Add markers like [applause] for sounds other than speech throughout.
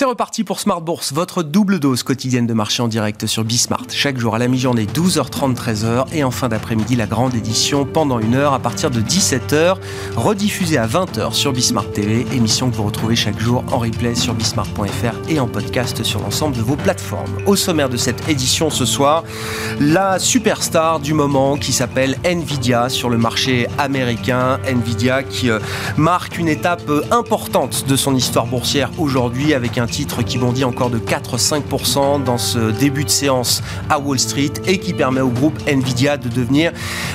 C'est reparti pour Smart Bourse, votre double dose quotidienne de marché en direct sur Bismart. Chaque jour à la mi-journée, 12h30, 13h. Et en fin d'après-midi, la grande édition pendant une heure à partir de 17h, rediffusée à 20h sur Bismart TV. Émission que vous retrouvez chaque jour en replay sur bismart.fr et en podcast sur l'ensemble de vos plateformes. Au sommaire de cette édition ce soir, la superstar du moment qui s'appelle Nvidia sur le marché américain. Nvidia qui euh, marque une étape euh, importante de son histoire boursière aujourd'hui avec un titre qui bondit encore de 4-5% dans ce début de séance à Wall Street et qui permet au groupe Nvidia de devenir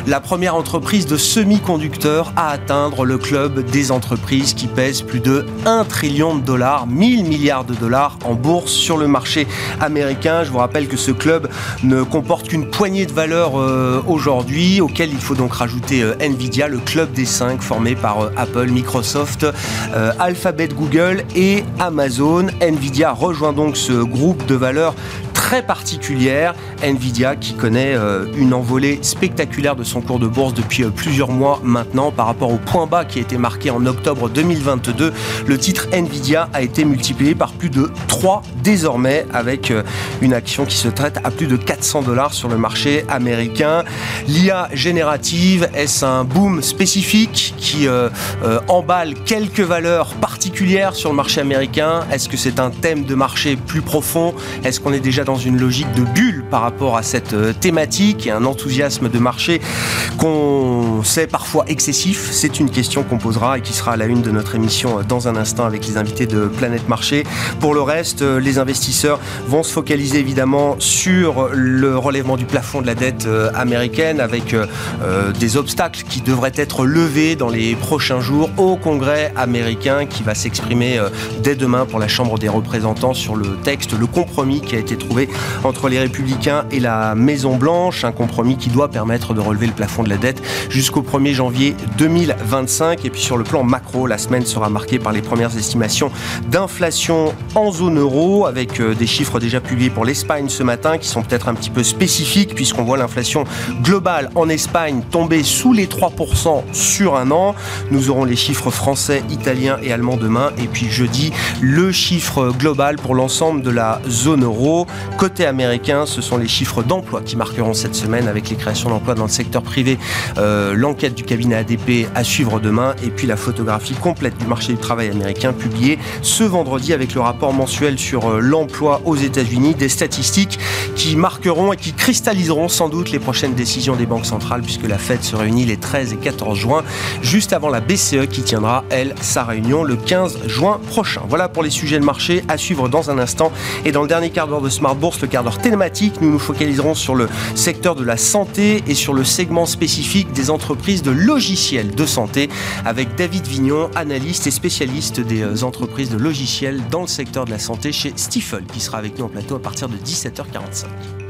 la première entreprise de semi-conducteurs à atteindre le club des entreprises qui pèsent plus de 1 trillion de dollars, 1000 milliards de dollars en bourse sur le marché américain. Je vous rappelle que ce club ne comporte qu'une poignée de valeurs euh, aujourd'hui, auquel il faut donc rajouter euh, Nvidia, le club des 5 formé par euh, Apple, Microsoft, Alphabet, Google et Amazon. Nvidia rejoint donc ce groupe de valeurs très particulière. Nvidia qui connaît euh, une envolée spectaculaire de son cours de bourse depuis euh, plusieurs mois maintenant par rapport au point bas qui a été marqué en octobre 2022. Le titre Nvidia a été multiplié par plus de 3 désormais avec euh, une action qui se traite à plus de 400 dollars sur le marché américain. L'IA générative, est-ce un boom spécifique qui emballe quelques valeurs particulières sur le marché américain? Est-ce que c'est un thème de marché plus profond? Est-ce qu'on est déjà dans logique de bulle par rapport à cette euh, thématique et un enthousiasme de marché qu'on sait parfois excessif C'est une question qu'on posera et qui sera à la une de notre émission euh, dans un instant avec les invités de Planète Marché. Pour le reste, euh, les investisseurs vont se focaliser évidemment sur le relèvement du plafond de la dette américaine avec des obstacles qui devraient être levés dans les prochains jours au Congrès américain qui va s'exprimer dès demain pour la Chambre des représentants sur le texte, le compromis qui a été trouvé entre les Républicains et la Maison Blanche, un compromis qui doit permettre de relever le plafond de la dette jusqu'au 1er janvier 2025. Et puis sur le plan macro, la semaine sera marquée par les premières estimations d'inflation en zone euro, avec euh, des chiffres déjà publiés pour l'Espagne ce matin, qui sont peut-être un petit peu spécifiques, puisqu'on voit l'inflation globale en Espagne tomber sous les 3% sur un an. Nous aurons les chiffres français, italiens et allemands demain. Et puis jeudi, le chiffre global pour l'ensemble de la zone euro. Côté américain, ce sont les chiffres d'emploi qui marqueront cette semaine avec les créations d'emplois dans le secteur privé, euh, l'enquête du cabinet ADP à suivre demain et puis la photographie complète du marché du travail américain publiée ce vendredi avec le rapport mensuel sur euh, l'emploi aux États-Unis, des statistiques qui marqueront et qui cristalliseront sans doute les prochaines décisions des banques centrales puisque la Fed se réunit les 13 et 14 juin, juste avant la BCE qui tiendra, elle, sa réunion le 15 juin prochain. Voilà pour les sujets de marché à suivre dans un instant et dans le dernier quart d'heure de Smart Bourse, le quart d'heure thématique. Nous nous focaliserons sur le secteur de la santé et sur le segment spécifique des entreprises de logiciels de santé avec David Vignon, analyste et spécialiste des euh, entreprises de logiciels dans le secteur de la santé chez Stifel, qui sera avec nous en plateau à partir de 17h45.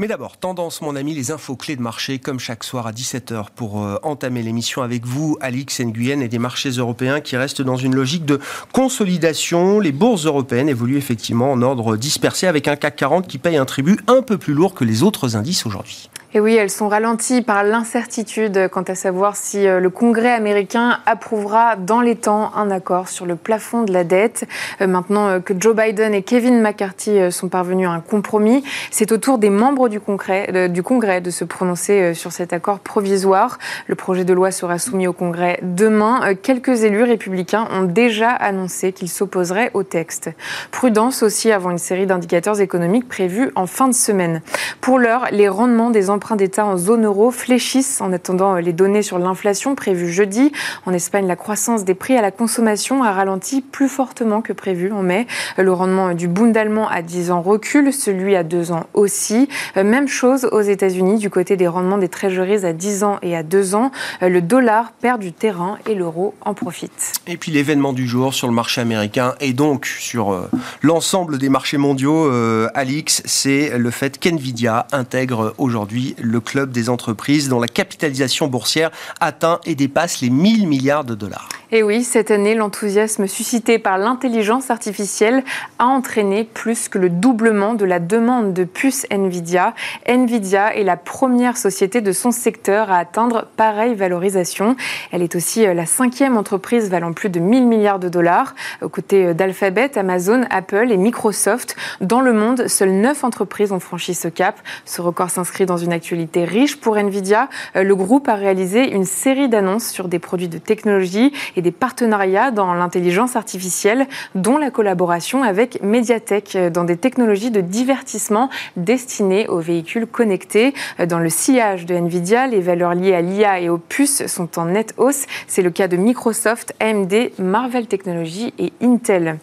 Mais d'abord, tendance, mon ami, les infos clés de marché, comme chaque soir à 17h, pour euh, entamer l'émission avec vous, Alix Nguyen, et des marchés européens qui restent dans une logique de consolidation. Les bourses européennes évoluent effectivement en ordre dispersé, avec un CAC 40 qui paye un tribut un peu plus lourd que les autres indices aujourd'hui. Et oui, elles sont ralenties par l'incertitude quant à savoir si euh, le Congrès américain approuvera dans les temps un accord sur le plafond de la dette. Euh, maintenant que Joe Biden et Kevin McCarthy sont parvenus à un compromis, c'est au tour des membres du Congrès, de se prononcer sur cet accord provisoire. Le projet de loi sera soumis au Congrès demain. Quelques élus républicains ont déjà annoncé qu'ils s'opposeraient au texte. Prudence aussi avant une série d'indicateurs économiques prévus en fin de semaine. Pour l'heure, les rendements des emprunts d'État en zone euro fléchissent en attendant les données sur l'inflation prévues jeudi. En Espagne, la croissance des prix à la consommation a ralenti plus fortement que prévu en mai. Le rendement du Bund allemand à 10 ans recule, celui à 2 ans aussi. Même chose aux États-Unis du côté des rendements des trésoreries à 10 ans et à 2 ans. Le dollar perd du terrain et l'euro en profite. Et puis l'événement du jour sur le marché américain et donc sur euh, l'ensemble des marchés mondiaux, euh, Alix, c'est le fait qu'NVIDIA intègre aujourd'hui le club des entreprises dont la capitalisation boursière atteint et dépasse les 1000 milliards de dollars. Et oui, cette année, l'enthousiasme suscité par l'intelligence artificielle a entraîné plus que le doublement de la demande de puces Nvidia. Nvidia est la première société de son secteur à atteindre pareille valorisation. Elle est aussi euh, la cinquième entreprise valant plus de 1000 milliards de dollars, aux côtés euh, d'Alphabet, Amazon, Apple et Microsoft. Dans le monde, seules neuf entreprises ont franchi ce cap. Ce record s'inscrit dans une actualité riche pour Nvidia. Euh, le groupe a réalisé une série d'annonces sur des produits de technologie et des partenariats dans l'intelligence artificielle, dont la collaboration avec Mediatek dans des technologies de divertissement destinées aux véhicules connectés. Dans le sillage de Nvidia, les valeurs liées à l'IA et aux puces sont en nette hausse. C'est le cas de Microsoft, AMD, Marvel Technologies et Intel.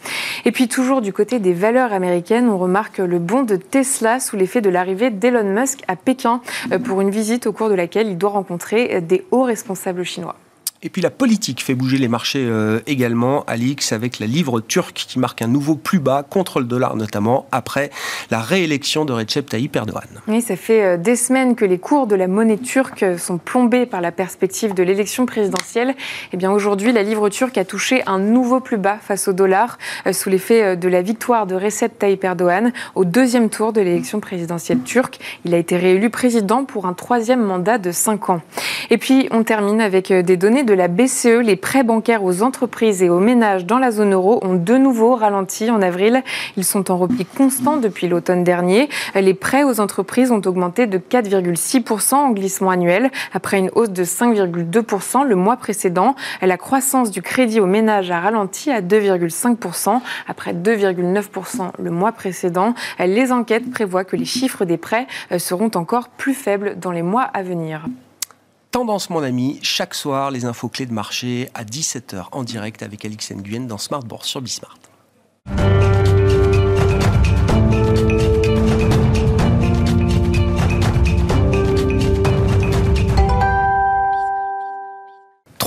Et puis toujours du côté des valeurs américaines, on remarque le bond de Tesla sous l'effet de l'arrivée d'Elon Musk à Pékin euh, pour une visite au cours de laquelle il doit rencontrer des hauts responsables chinois. Et puis la politique fait bouger les marchés euh, également, Alix, avec la livre turque qui marque un nouveau plus bas contre le dollar notamment, après la réélection de Recep Tayyip Erdogan. Oui, ça fait euh, des semaines que les cours de la monnaie turque sont plombés par la perspective de l'élection présidentielle. Et eh bien aujourd'hui, la livre turque a touché un nouveau plus bas face au dollar, euh, sous l'effet de la victoire de Recep Tayyip Erdogan au deuxième tour de l'élection présidentielle turque. Il a été réélu président pour un troisième mandat de cinq ans. Et puis on termine avec des données de la BCE, les prêts bancaires aux entreprises et aux ménages dans la zone euro ont de nouveau ralenti en avril. Ils sont en repli constant depuis l'automne dernier. Les prêts aux entreprises ont augmenté de 4,6% en glissement annuel, après une hausse de 5,2% le mois précédent. La croissance du crédit aux ménages a ralenti à 2,5%, après 2,9% le mois précédent. Les enquêtes prévoient que les chiffres des prêts seront encore plus faibles dans les mois à venir. Tendance, mon ami, chaque soir, les infos clés de marché à 17h en direct avec Alix Nguyen dans Smart Bourse sur Bismart.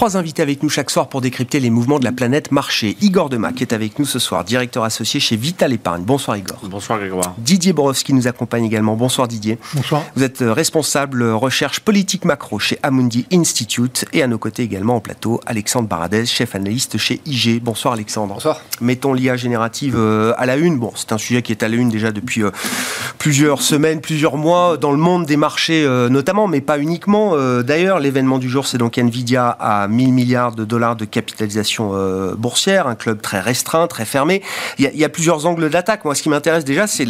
Trois invités avec nous chaque soir pour décrypter les mouvements de la planète marché. Igor Demac est avec nous ce soir, directeur associé chez Vital Épargne. Bonsoir Igor. Bonsoir Grégoire. Didier Borowski nous accompagne également. Bonsoir Didier. Bonsoir. Vous êtes euh, responsable recherche politique macro chez Amundi Institute et à nos côtés également en plateau Alexandre Baradez, chef analyste chez IG. Bonsoir Alexandre. Bonsoir. Mettons l'IA générative euh, à la une. Bon, c'est un sujet qui est à la une déjà depuis euh, plusieurs semaines, plusieurs mois dans le monde des marchés notamment, mais pas uniquement. D'ailleurs, l'événement du jour, c'est donc Nvidia à 1000 milliards de dollars de capitalisation euh, boursière, un club très restreint, très fermé. Il y a, plusieurs angles d'attaque. Moi, ce qui m'intéresse déjà, c'est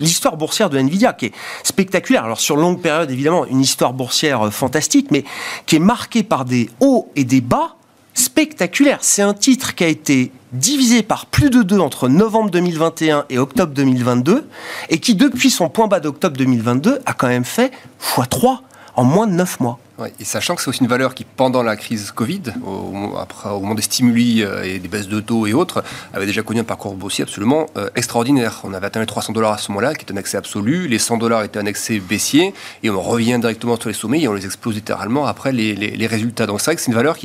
l'histoire boursière de Nvidia, qui est spectaculaire. Alors, sur longue période, évidemment, une histoire boursière euh, fantastique, mais qui est marquée par des hauts et des bas spectaculaires. C'est un titre qui a été divisé par plus de deux entre novembre 2021 et octobre 2022, et qui, depuis son point bas d'octobre 2022, a quand même fait x3 en moins de 9 mois et sachant que c'est aussi une valeur qui, pendant la crise Covid, au, après, au moment des stimuli euh, et des baisses de taux et autres, avait déjà connu un parcours boursier absolument euh, extraordinaire. On avait atteint les 300 dollars à ce moment-là, qui est un accès absolu. Les 100 dollars étaient un accès baissier. Et on revient directement sur les sommets et on les explose littéralement après les, les, résultats. Donc c'est vrai que c'est une valeur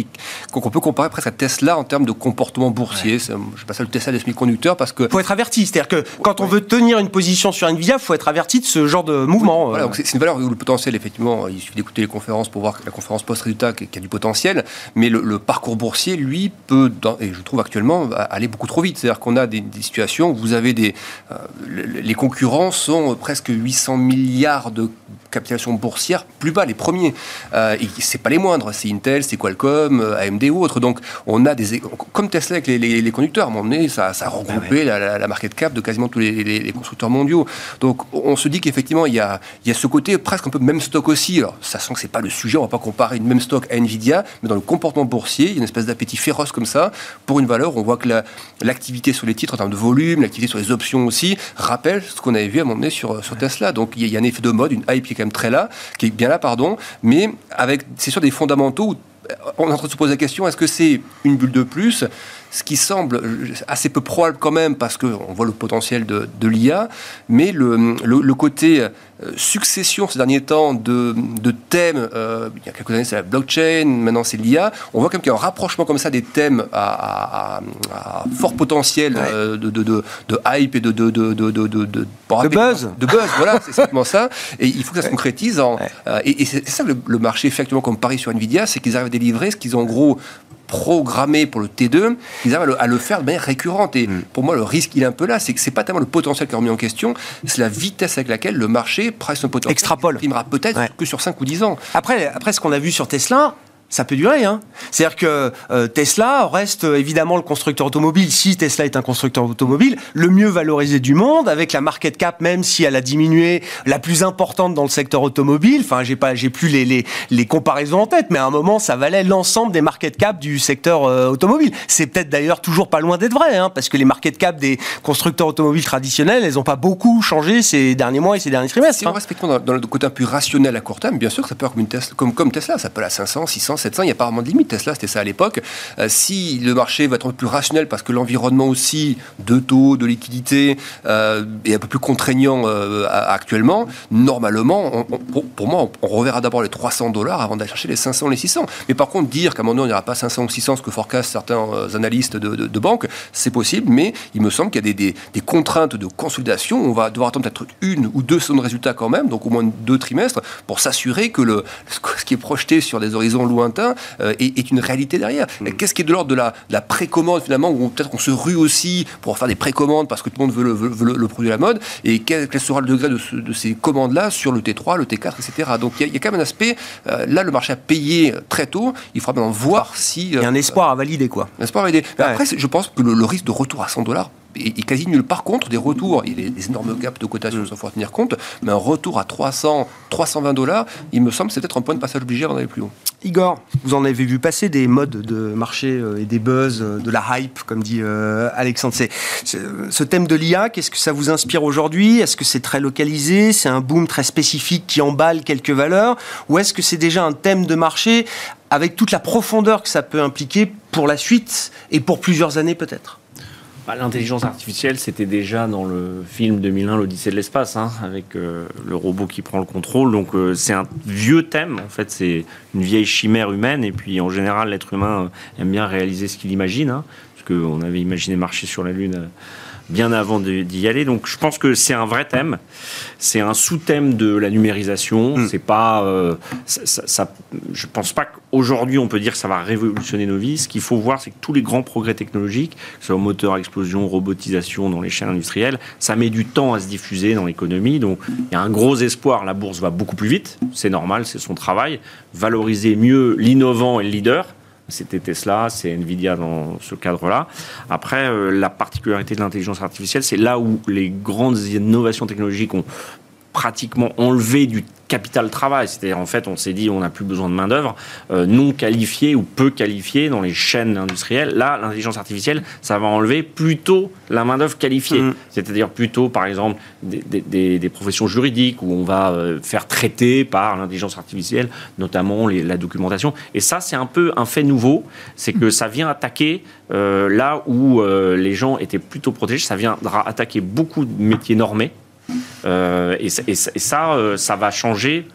qu'on peut comparer presque à Tesla en termes de comportement boursier. Je Je passe le Tesla des semi-conducteurs parce que. Il faut être averti. C'est-à-dire que quand on veut tenir une position sur Nvidia, il faut être averti de ce genre de mouvement. Voilà, c'est une valeur où le potentiel, effectivement, il suffit d'écouter les conférences pour voir que la conférence post-résultat qui, a du potentiel, mais le, parcours boursier, lui, peut, et je trouve actuellement, aller beaucoup trop vite. C'est-à-dire qu'on a des, situations où vous avez des... Euh, les concurrents sont presque 800 milliards de capitalisation boursière plus bas, les premiers. Euh, et c'est pas les moindres, c'est Intel, c'est Qualcomm, euh, AMD ou autres. Donc on a des... Comme Tesla avec les, conducteurs, à un moment donné, ça, ça a regroupé la, market cap de quasiment tous les, constructeurs mondiaux. Donc on se dit qu'effectivement, il y a, y a ce côté presque un peu même stock aussi. Alors, ça sent que c'est pas le sujet, on va pas comparer une même stock à Nvidia, mais dans le comportement boursier, il y a une espèce d'appétit féroce comme ça pour une valeur. On voit que l'activité sur les titres en termes de volume, l'activité sur les options aussi, rappelle ce qu'on avait vu à un moment donné sur, sur Tesla. Donc il y, a un effet de mode, une hype quand même très là, qui est bien là, pardon, mais avec, c'est sûr, des fondamentaux on est en train de se poser la question, est-ce que c'est une bulle de plus? Ce qui semble assez peu probable quand même, parce qu'on voit le potentiel de, l'IA, mais le, le, côté euh, succession ces derniers temps de, de thèmes, euh, il y a quelques années c'est la blockchain, maintenant c'est l'IA, on voit quand même qu'il y a un rapprochement comme ça des thèmes à, fort potentiel euh, de, de, hype et de... De, de, de, buzz De buzz, voilà, c'est exactement ça. Et il faut que ça se concrétise. En, et, c'est ça que le, marché fait actuellement comme pari sur Nvidia, c'est qu'ils arrivent à délivrer ce qu'ils ont en gros programmés pour le T2, ils arrivent à le, faire de manière récurrente. Et mm. pour moi, le risque, il est un peu là, c'est que c'est pas tellement le potentiel qui est remis en question, c'est la vitesse avec laquelle le marché presse son potentiel. Extrapole. Il peut-être que sur 5 ou 10 ans. Après, après ce qu'on a vu sur Tesla, ça peut durer. Hein. C'est-à-dire que euh, Tesla reste euh, évidemment le constructeur automobile, si Tesla est un constructeur automobile, le mieux valorisé du monde, avec la market cap, même si elle a diminué, la plus importante dans le secteur automobile. Enfin, j'ai pas, j'ai plus les, les, les, comparaisons en tête, mais à un moment, ça valait l'ensemble des market cap du secteur euh, automobile. C'est peut-être d'ailleurs toujours pas loin d'être vrai, hein, parce que les market cap des constructeurs automobiles traditionnels, elles n'ont pas beaucoup changé ces derniers mois et ces derniers trimestres. Si on hein. respecte dans, le côté un peu rationnel à court terme, bien sûr que ça peut être comme, une Tesla, comme, comme Tesla, ça peut aller à 500, 600, 700, il n'y a pas vraiment de limite. Tesla, c'était ça à l'époque. Euh, si le marché va être plus rationnel parce que l'environnement aussi de taux, de liquidité euh, est un peu plus contraignant euh, actuellement, normalement, pour, moi, on, reverra d'abord les 300 dollars avant d'aller chercher les 500, les 600. Mais par contre, dire qu'à un moment donné, on n'ira pas 500 ou 600, ce que forecast certains analystes de, de, banque, c'est possible, mais il me semble qu'il y a des, contraintes de consolidation. On va devoir attendre peut-être une ou deux semaines de résultats quand même, donc au moins deux trimestres, pour s'assurer que le, ce qui est projeté sur des horizons lointains est, une réalité derrière. Mm. Qu'est-ce qui est de l'ordre de la, la précommande finalement, où peut-être qu'on se rue aussi pour faire des précommandes parce que tout le monde veut le, le, produit à la mode, et quel, sera le degré de, ces commandes-là sur le T3, le T4, etc. Donc il y, a quand même un aspect, euh, là le marché a payé très tôt, il faudra maintenant voir si... il y a un euh, espoir à valider quoi. Un espoir à valider. Après, je pense que le, risque de retour à 100 dollars est quasi nul. Par contre, des retours, il y a des énormes gaps de cotation, il faut tenir compte, mais un retour à 300, 320 dollars, il me semble, c'est peut-être un point de passage obligé avant d'aller plus haut. Igor, vous en avez vu passer des modes de marché euh, et des buzz, euh, de la hype, comme dit euh, Alexandre. Ce thème de l'IA, qu'est-ce que ça vous inspire aujourd'hui? Est-ce que c'est très localisé? C'est un boom très spécifique qui emballe quelques valeurs? Ou est-ce que c'est déjà un thème de marché avec toute la profondeur que ça peut impliquer pour la suite et pour plusieurs années peut-être? Bah, l'intelligence artificielle, c'était déjà dans le film 2001, l'Odyssée de l'espace, hein, avec euh, le robot qui prend le contrôle. Donc euh, c'est un vieux thème, en fait, c'est une vieille chimère humaine. Et puis en général, l'être humain euh, aime bien réaliser ce qu'il imagine, hein, parce qu'on avait imaginé marcher sur la Lune bien avant d'y aller. Donc je pense que c'est un vrai thème. C'est un sous-thème de la numérisation. Hmm. C'est pas, euh, ça, je pense pas qu'aujourd'hui on peut dire que ça va révolutionner nos vies. Ce qu'il faut voir, c'est que tous les grands progrès technologiques, que ce soit moteur à explosion, robotisation dans les chaînes industrielles, ça met du temps à se diffuser dans l'économie. Donc il y a un gros espoir. La bourse va beaucoup plus vite. C'est normal, c'est son travail. Valoriser mieux l'innovant et le leader c'était Tesla, c'est Nvidia dans ce cadre-là. Après, euh, la particularité de l'intelligence artificielle, c'est là où les grandes innovations technologiques ont pratiquement enlevé du capital travail. C'est-à-dire, en fait, on s'est dit, on n'a plus besoin de main-d'œuvre euh, non qualifiée ou peu qualifiée dans les chaînes industrielles. Là, l'intelligence artificielle, ça va enlever plutôt la main-d'œuvre qualifiée. Mmh. C'est-à-dire plutôt, par exemple, des, professions juridiques où on va euh, faire traiter par l'intelligence artificielle, notamment la documentation. Et ça, c'est un peu un fait nouveau. C'est que ça vient attaquer euh, là où les gens étaient plutôt protégés. Ça viendra attaquer beaucoup de métiers normés. Euh, et, ça, euh, ça va changer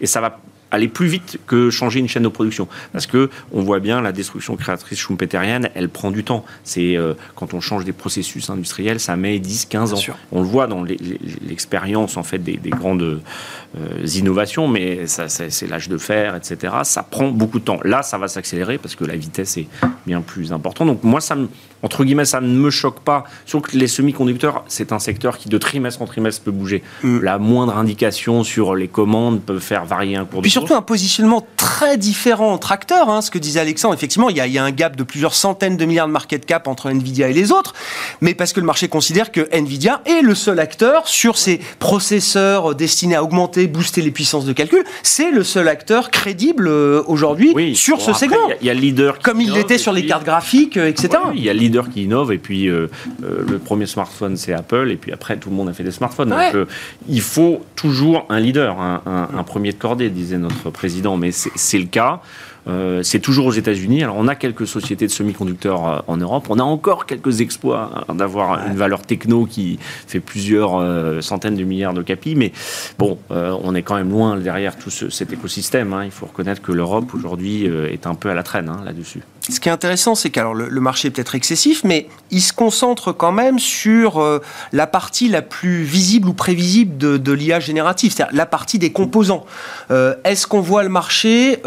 et ça va aller plus vite que changer une chaîne de production. Parce que on voit bien la destruction créatrice schumpeterienne, elle prend du temps. C'est euh, quand on change des processus industriels, ça met 10-15 ans. On le voit dans l'expérience en fait des, grandes euh, innovations, mais ça, c'est l'âge de fer, etc. Ça prend beaucoup de temps. Là, ça va s'accélérer parce que la vitesse est bien plus importante. Donc moi, ça entre guillemets, ça ne me choque pas. Sauf que les semi-conducteurs, c'est un secteur qui de trimestre en trimestre peut bouger. Mm. La moindre indication sur les commandes peut faire varier un cours de surtout un positionnement très différent entre acteurs. Hein, ce que disait Alexandre, effectivement, il y, a, il y, a, un gap de plusieurs centaines de milliards de market cap entre Nvidia et les autres, mais parce que le marché considère que Nvidia est le seul acteur sur ces processeurs destinés à augmenter, booster les puissances de calcul. C'est le seul acteur crédible euh, aujourd'hui sur ce segment. Il y, a le leader comme il l'était sur les cartes graphiques, euh, etc. il y a le leader qui innove et puis euh, le premier smartphone c'est Apple et puis après tout le monde a fait des smartphones. Donc il faut toujours un leader, un, un, un premier de cordée, disait notre président, mais c'est le cas. Euh, c'est toujours aux États-Unis. Alors, on a quelques sociétés de semi-conducteurs euh, en Europe. On a encore quelques exploits hein, d'avoir une valeur techno qui fait plusieurs euh, centaines de milliards de capis. Mais bon, on est quand même loin derrière tout cet écosystème. Hein. Il faut reconnaître que l'Europe aujourd'hui est un peu à la traîne hein, là-dessus. Ce qui est intéressant, c'est que le, le, marché est peut-être excessif, mais il se concentre quand même sur la partie la plus visible ou prévisible de, de l'IA générative, c'est-à-dire la partie des composants. Est-ce qu'on voit le marché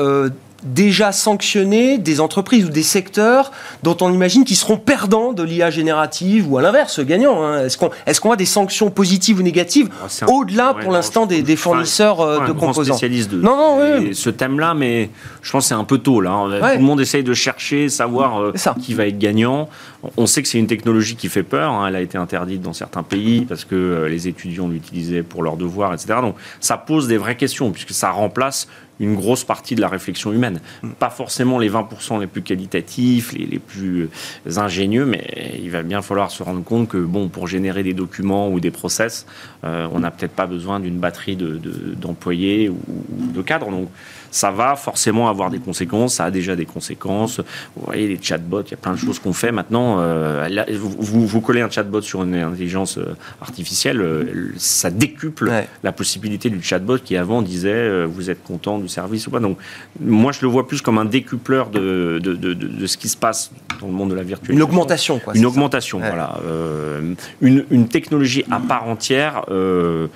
déjà sanctionné des entreprises ou des secteurs dont on imagine qu'ils seront perdants de l'IA générative ou à l'inverse, gagnants hein Est-ce qu'on est a des sanctions positives ou négatives ah, au-delà pour l'instant des, des, fournisseurs euh, de composants spécialiste de non, non, oui. ce thème-là, mais je pense que c'est un peu tôt là. Tout le monde essaye de chercher, savoir euh, qui va être gagnant. On sait que c'est une technologie qui fait peur. Hein. Elle a été interdite dans certains pays parce que euh, les étudiants l'utilisaient pour leurs devoirs, etc. Donc ça pose des vraies questions puisque ça remplace une grosse partie de la réflexion humaine. Mm. Pas forcément les 20% les plus qualitatifs, les, les, plus ingénieux, mais il va bien falloir se rendre compte que, bon, pour générer des documents ou des process, euh, on n'a peut-être pas besoin d'une batterie d'employés de, ou, de cadres. Donc, ça va forcément avoir des conséquences, ça a déjà des conséquences. Vous voyez, les chatbots, il y a plein de choses qu'on fait maintenant. Euh, vous, vous, collez un chatbot sur une intelligence euh, artificielle, euh, ça décuple la possibilité du chatbot qui avant disait vous êtes content du service ou pas. Donc, moi, je le vois plus comme un décupleur de, de, de, ce qui se passe dans le monde de la virtualité. Une augmentation, quoi. Une augmentation, voilà. une, une, technologie à part entière, je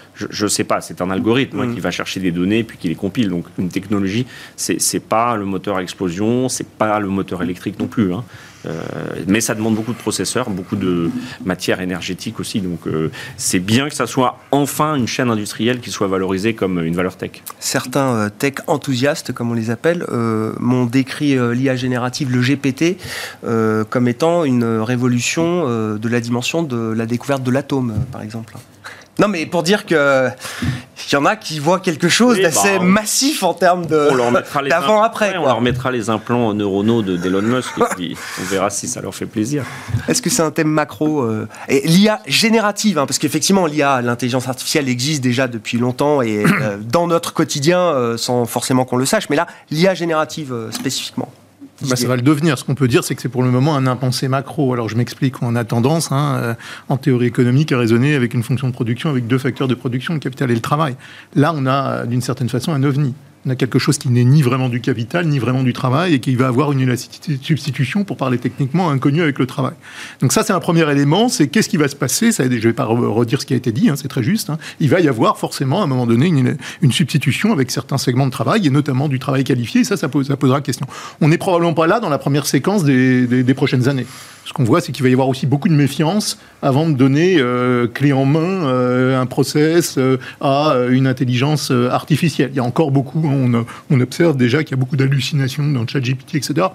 ne sais pas, c'est un algorithme mm. qui va chercher des données puis qui les compile. Donc, une technologie ce c'est pas le moteur à explosion, c'est pas le moteur électrique non plus. Hein. Euh, mais ça demande beaucoup de processeurs, beaucoup de matière énergétique aussi. Donc euh, c'est bien que ça soit enfin une chaîne industrielle qui soit valorisée comme une valeur tech. Certains euh, tech enthousiastes, comme on les appelle, m'ont décrit l'IA générative, le GPT, comme étant une révolution de la dimension de la découverte de l'atome, par exemple. Non, mais pour dire que il y en a qui voient quelque chose d'assez bah, massif en termes de d'avant-après. on leur mettra les implants neuronaux d'Elon Musk et puis [laughs] on verra si ça leur fait plaisir. Est-ce que c'est un thème macro euh, Et l'IA générative, hein, parce qu'effectivement, l'IA, l'intelligence artificielle existe déjà depuis longtemps et [coughs] euh, dans notre quotidien, euh, sans forcément qu'on le sache. Mais là, l'IA générative spécifiquement. Bah, ça va le devenir. Ce qu'on peut dire, c'est que c'est pour le moment un impensé macro. Alors je m'explique, on a tendance, hein, euh, en théorie économique, à raisonner avec une fonction de production, avec deux facteurs de production, le capital et le travail. Là, on a euh, d'une certaine façon un ovni on a quelque chose qui n'est ni vraiment du capital, ni vraiment du travail, et qui va avoir une substitution, pour parler techniquement, inconnue avec le travail. Donc ça, c'est un premier élément, c'est qu'est-ce qui va se passer, ça, je ne vais pas redire ce qui a été dit, hein, c'est très juste, hein. il va y avoir forcément, à un moment donné, une, substitution avec certains segments de travail, et notamment du travail qualifié, et ça, ça, pose, ça posera question. On n'est probablement pas là dans la première séquence des prochaines années ce qu'on voit, c'est qu'il va y avoir aussi beaucoup de méfiance avant de donner euh, clé en main euh, un process euh, à une intelligence artificielle. Il y a encore beaucoup, on, on observe déjà qu'il y a beaucoup d'hallucinations dans ChatGPT, etc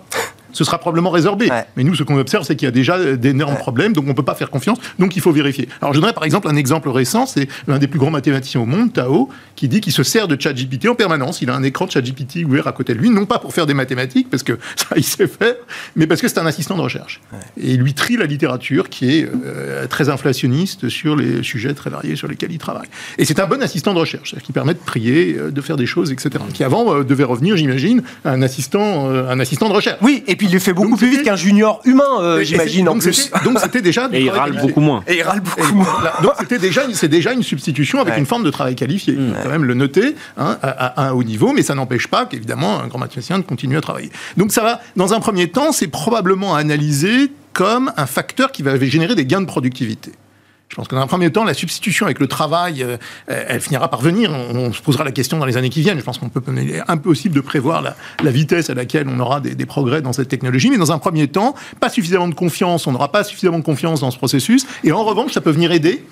ce sera probablement résorbé. Mais nous, ce qu'on observe, c'est qu'il y a déjà d'énormes problèmes, donc on ne peut pas faire confiance, donc il faut vérifier. Alors je donnerai par exemple un exemple récent, c'est l'un des plus grands mathématiciens au monde, Tao, qui dit qu'il se sert de ChatGPT en permanence. Il a un écran de ChatGPT ouvert à côté de lui, non pas pour faire des mathématiques, parce que [laughs] ça, il sait faire, mais parce que c'est un assistant de recherche. Et il lui trie la littérature qui est euh, très inflationniste sur les sujets très variés sur lesquels il travaille. Et c'est un bon assistant de recherche, qui permet de trier, euh, de faire des choses, etc. Qui avant euh, devait revenir, j'imagine, un assistant, un assistant de recherche. Oui, et puis il le fait beaucoup plus vite qu'un junior humain, euh, j'imagine, en plus. Donc c'était déjà... Et il râle beaucoup moins. Et il râle beaucoup moins. donc c'était déjà, c'est déjà une substitution avec une forme de travail qualifié. Quand même le noter hein, à, un haut niveau, mais ça n'empêche pas qu'évidemment un grand mathématicien continue à travailler. Donc ça va, dans un premier temps, c'est probablement analysé comme un facteur qui va générer des gains de productivité. Je pense que dans un premier temps, la substitution avec le travail, euh, elle finira par venir. On, se posera la question dans les années qui viennent. Je pense qu'on peut, est impossible de prévoir la, la, vitesse à laquelle on aura des, des, progrès dans cette technologie. Mais dans un premier temps, pas suffisamment de confiance. On n'aura pas suffisamment de confiance dans ce processus. Et en revanche, ça peut venir aider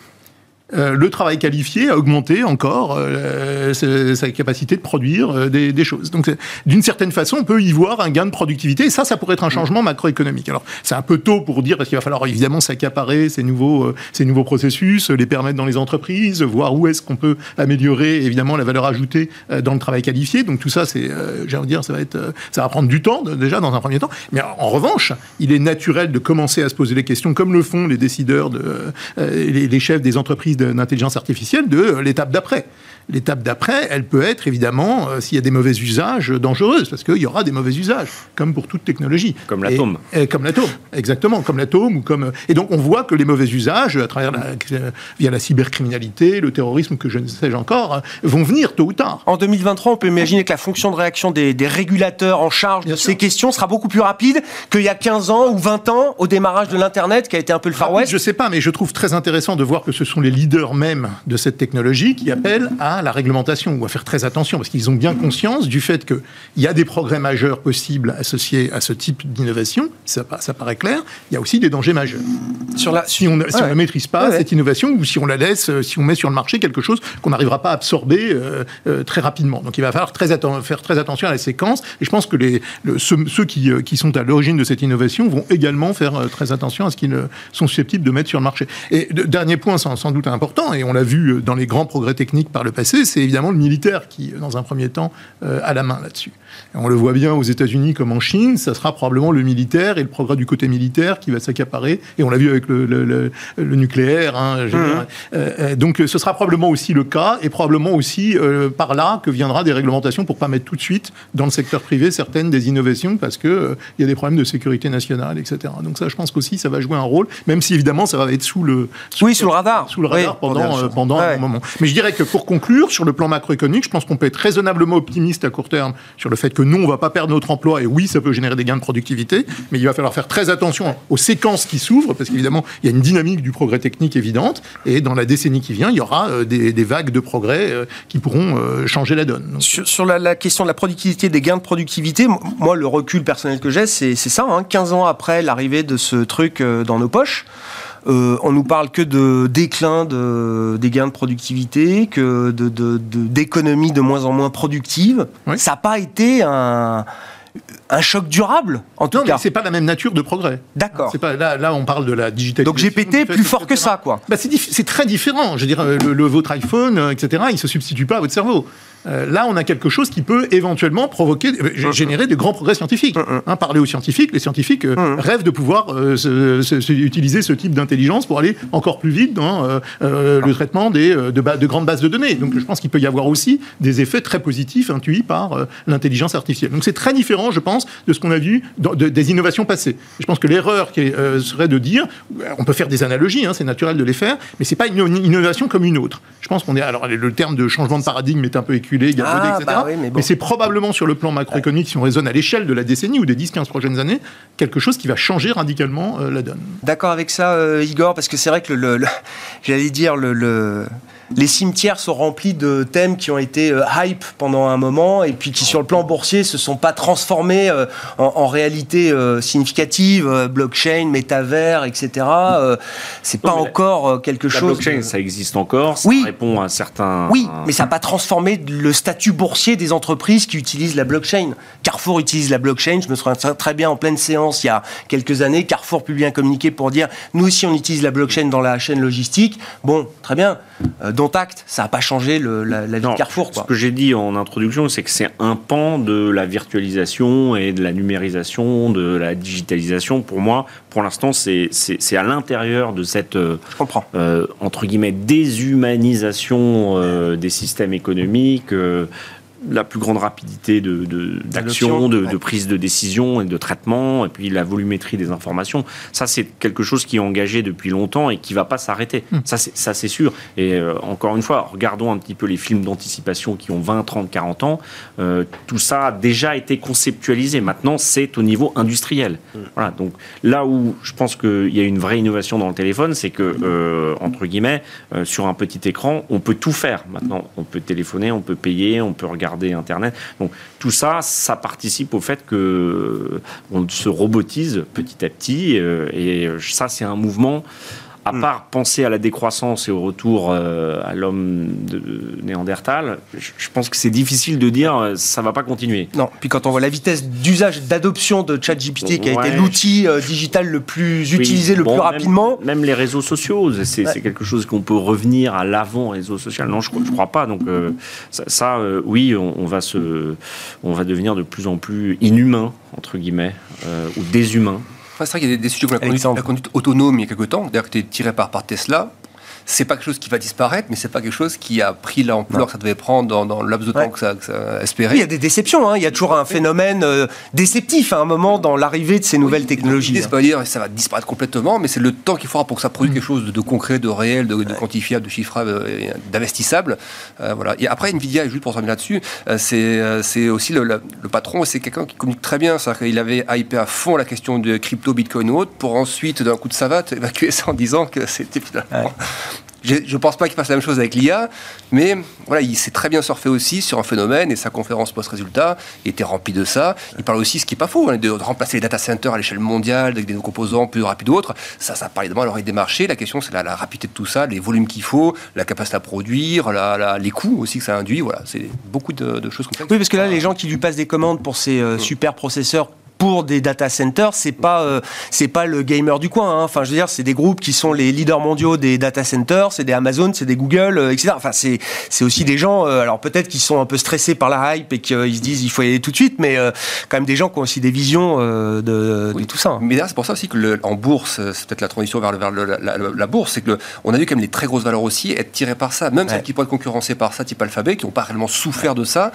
euh, le travail qualifié a augmenté encore euh, sa capacité de produire euh, des, choses. Donc, d'une certaine façon, on peut y voir un gain de productivité. Et ça, ça pourrait être un changement macroéconomique. Alors, c'est un peu tôt pour dire, parce qu'il va falloir évidemment s'accaparer ces nouveaux, ces nouveaux processus, les permettre dans les entreprises, voir où est-ce qu'on peut améliorer, évidemment, la valeur ajoutée dans le travail qualifié. Donc, tout ça, c'est, j'ai envie de dire, ça va, être, ça va prendre du temps, déjà, dans un premier temps. Mais en revanche, il est naturel de commencer à se poser les questions, comme le font les décideurs, de, les chefs des entreprises d'intelligence artificielle de l'étape d'après. L'étape d'après, elle peut être évidemment, euh, s'il y a des mauvais usages, dangereuse, parce qu'il y aura des mauvais usages, comme pour toute technologie. Comme l'atome. Comme l'atome, exactement, comme l'atome. ou comme. Et donc on voit que les mauvais usages, à travers la, via la cybercriminalité, le terrorisme, que je ne sais encore, vont venir tôt ou tard. En 2023, on peut imaginer que la fonction de réaction des, régulateurs en charge de ces questions sera beaucoup plus rapide qu'il y a 15 ans ou 20 ans au démarrage de l'Internet, qui a été un peu le Far West. Je ne sais pas, mais je trouve très intéressant de voir que ce sont les leaders leaders même de cette technologie qui appellent à la réglementation ou à faire très attention parce qu'ils ont bien conscience du fait qu'il y a des progrès majeurs possibles associés à ce type d'innovation, ça, ça paraît clair, il y a aussi des dangers majeurs. Sur la, si on si ne maîtrise pas cette innovation ou si on la laisse, euh, si on met sur le marché quelque chose qu'on n'arrivera pas à absorber euh, euh, très rapidement. Donc il va falloir très faire très attention à la séquence et je pense que les, ceux, qui, qui, sont à l'origine de cette innovation vont également faire très attention à ce qu'ils sont susceptibles de mettre sur le marché. Et dernier point sans, sans doute et on l'a vu dans les grands progrès techniques par le passé, c'est évidemment le militaire qui, dans un premier temps, a la main là-dessus. On le voit bien aux États-Unis comme en Chine, ça sera probablement le militaire et le progrès du côté militaire qui va s'accaparer. Et on l'a vu avec le, nucléaire. Hein, mmh. euh, euh, donc ce sera probablement aussi le cas et probablement aussi euh, par là que viendra des réglementations pour pas mettre tout de suite dans le secteur privé certaines des innovations parce que il y a des problèmes de sécurité nationale, etc. Donc ça, je pense qu'aussi ça va jouer un rôle, même si évidemment ça va être sous le oui sous le radar, sous le radar pendant pendant un moment. Mais je dirais que pour conclure sur le plan macroéconomique, je pense qu'on peut être raisonnablement optimiste à court terme sur le fait que nous on va pas perdre notre emploi et oui ça peut générer des gains de productivité, mais il va falloir faire très attention aux séquences qui s'ouvrent, parce qu'évidemment, il y a une dynamique du progrès technique évidente, et dans la décennie qui vient, il y aura euh, des, vagues de progrès euh, qui pourront euh, changer la donne. sur, la, question de la productivité, des gains de productivité, moi, le recul personnel que j'ai, c'est ça, 15 hein, ans après l'arrivée de ce truc dans nos poches, on nous parle que de déclin de, des gains de productivité, que d'économies de, de, de, moins en moins productives. Ça n'a pas été un, un choc durable, en tout non, cas. mais c'est pas la même nature de progrès. D'accord. C'est pas là, là, on parle de la digitalisation. Donc GPT plus fort que ça, quoi. Bah, c'est très différent. Je veux dire, le, votre iPhone, euh, etc. Il se substitue pas à votre cerveau. Euh, là, on a quelque chose qui peut éventuellement provoquer, euh, générer de grands progrès scientifiques. Hein, parler aux scientifiques, les scientifiques mm-hmm. rêvent de pouvoir utiliser ce type d'intelligence pour aller encore plus vite dans le traitement des, de, de, grandes bases de données. Donc, je pense qu'il peut y avoir aussi des effets très positifs intuits par l'intelligence artificielle. Donc, c'est très différent, je pense de ce qu'on a vu dans, des innovations passées. Je pense que l'erreur euh, serait de dire, on peut faire des analogies, hein, c'est naturel de les faire, mais c'est pas une, innovation comme une autre. Je pense qu'on est alors le terme de changement de paradigme est un peu éculé, galvaudé, ah, etc. Bah mais, c'est probablement sur le plan macroéconomique, si on raisonne à l'échelle de la décennie ou des 10-15 prochaines années, quelque chose qui va changer radicalement euh, la donne. D'accord avec ça, euh, Igor, parce que c'est vrai que le, j'allais dire le les cimetières sont remplis de thèmes qui ont été euh, hype pendant un moment et puis qui sur le plan boursier se sont pas transformés euh, en, réalité euh, significative, blockchain, métavers, etc. c'est pas encore quelque chose. La blockchain, ça existe encore, ça répond à un certain. Oui, mais ça n'a pas transformé le statut boursier des entreprises qui utilisent la blockchain. Carrefour utilise la blockchain. Je me souviens très bien en pleine séance il y a quelques années, Carrefour publie un communiqué pour dire nous aussi on utilise la blockchain dans la chaîne logistique. Bon, très bien dont acte, ça n'a pas changé la, vie de Carrefour. Ce que j'ai dit en introduction, c'est que c'est un pan de la virtualisation et de la numérisation, de la digitalisation. Pour moi, pour l'instant, c'est à l'intérieur de cette euh, euh, entre guillemets déshumanisation euh, des systèmes économiques la plus grande rapidité d'action, de, de, prise de décision et de traitement, et puis la volumétrie des informations. Ça, c'est quelque chose qui est engagé depuis longtemps et qui va pas s'arrêter. Hmm. Ça, c'est sûr. Et euh, encore une fois, regardons un petit peu les films d'anticipation qui ont 20, 30, 40 ans. Euh, tout ça a déjà été conceptualisé. Maintenant, c'est au niveau industriel. Hmm. Voilà. Donc là où je pense qu'il y a une vraie innovation dans le téléphone, c'est que, euh, entre guillemets, sur un petit écran, on peut tout faire. Maintenant, on peut téléphoner, on peut payer, on peut regarder Internet. Donc tout ça, ça participe au fait que euh, on se robotise petit à petit, euh, et ça c'est un mouvement à hmm. part penser à la décroissance et au retour euh, à l'homme de Néandertal, je pense que c'est difficile de dire euh, ça va pas continuer. Non, puis quand on voit la vitesse d'usage, d'adoption de ChatGPT, qui a été l'outil euh, digital le plus utilisé le plus rapidement. Même les réseaux sociaux, c'est quelque chose qu'on peut revenir à l'avant réseau social. Non, je, ne crois pas. Donc ça, oui, on, on, va se, on va devenir de plus en plus inhumain entre guillemets ou déshumain c'est vrai qu'il y a des, sujets comme la conduite, autonome il y a quelques temps, d'ailleurs que tu es tiré par, par Tesla c'est pas quelque chose qui va disparaître, mais c'est pas quelque chose qui a pris l'ampleur que ça devait prendre dans, dans le laps de temps que, ça, espérait. il y a des déceptions, hein. il y a toujours un phénomène euh, déceptif à un moment dans l'arrivée de ces nouvelles technologies. C'est pas dire ça va disparaître complètement, mais c'est le temps qu'il faudra pour que ça produise mm. quelque chose de, concret, de réel, de, quantifiable, de chiffrable, euh, d'investissable. Euh, voilà. Et après, Nvidia, juste pour terminer là-dessus, c'est aussi le, le, patron, c'est quelqu'un qui communique très bien. C'est-à-dire qu'il avait hypé à fond la question de crypto, bitcoin ou autre, pour ensuite, d'un coup de savate, évacuer ça en disant que c'était finalement je ne pense pas qu'il fasse la même chose avec l'IA, mais voilà, il s'est très bien surfé aussi sur un phénomène et sa conférence post-résultat était remplie de ça. Il parle aussi, ce qui n'est pas faux, hein, de remplacer les data centers à l'échelle mondiale avec des composants plus rapides ou autres. Ça, ça parle évidemment à l'oreille des marchés. La question, c'est la, rapidité de tout ça, les volumes qu'il faut, la capacité à produire, les coûts aussi que ça induit. Voilà, c'est beaucoup de, choses comme ça. Oui, parce que là, les gens qui lui passent des commandes pour ces euh, mm. super processeurs pour des data centers, c'est pas euh, c'est pas le gamer du coin. Hein. Enfin, je veux dire, c'est des groupes qui sont les leaders mondiaux des data centers, c'est des Amazon, c'est des Google, euh, etc. Enfin, c'est c'est aussi des gens. Euh, alors peut-être qu'ils sont un peu stressés par la hype et qu'ils se disent il faut y aller tout de suite, mais quand même des gens qui ont aussi des visions de, tout ça. Hein. Mais c'est pour ça aussi que le, en bourse, c'est peut-être la transition vers, vers la, bourse, c'est que on a vu quand même les très grosses valeurs aussi être tirées par ça, même celles qui pourraient être concurrencées par ça, type Alphabet, qui n'ont pas réellement souffert de ça,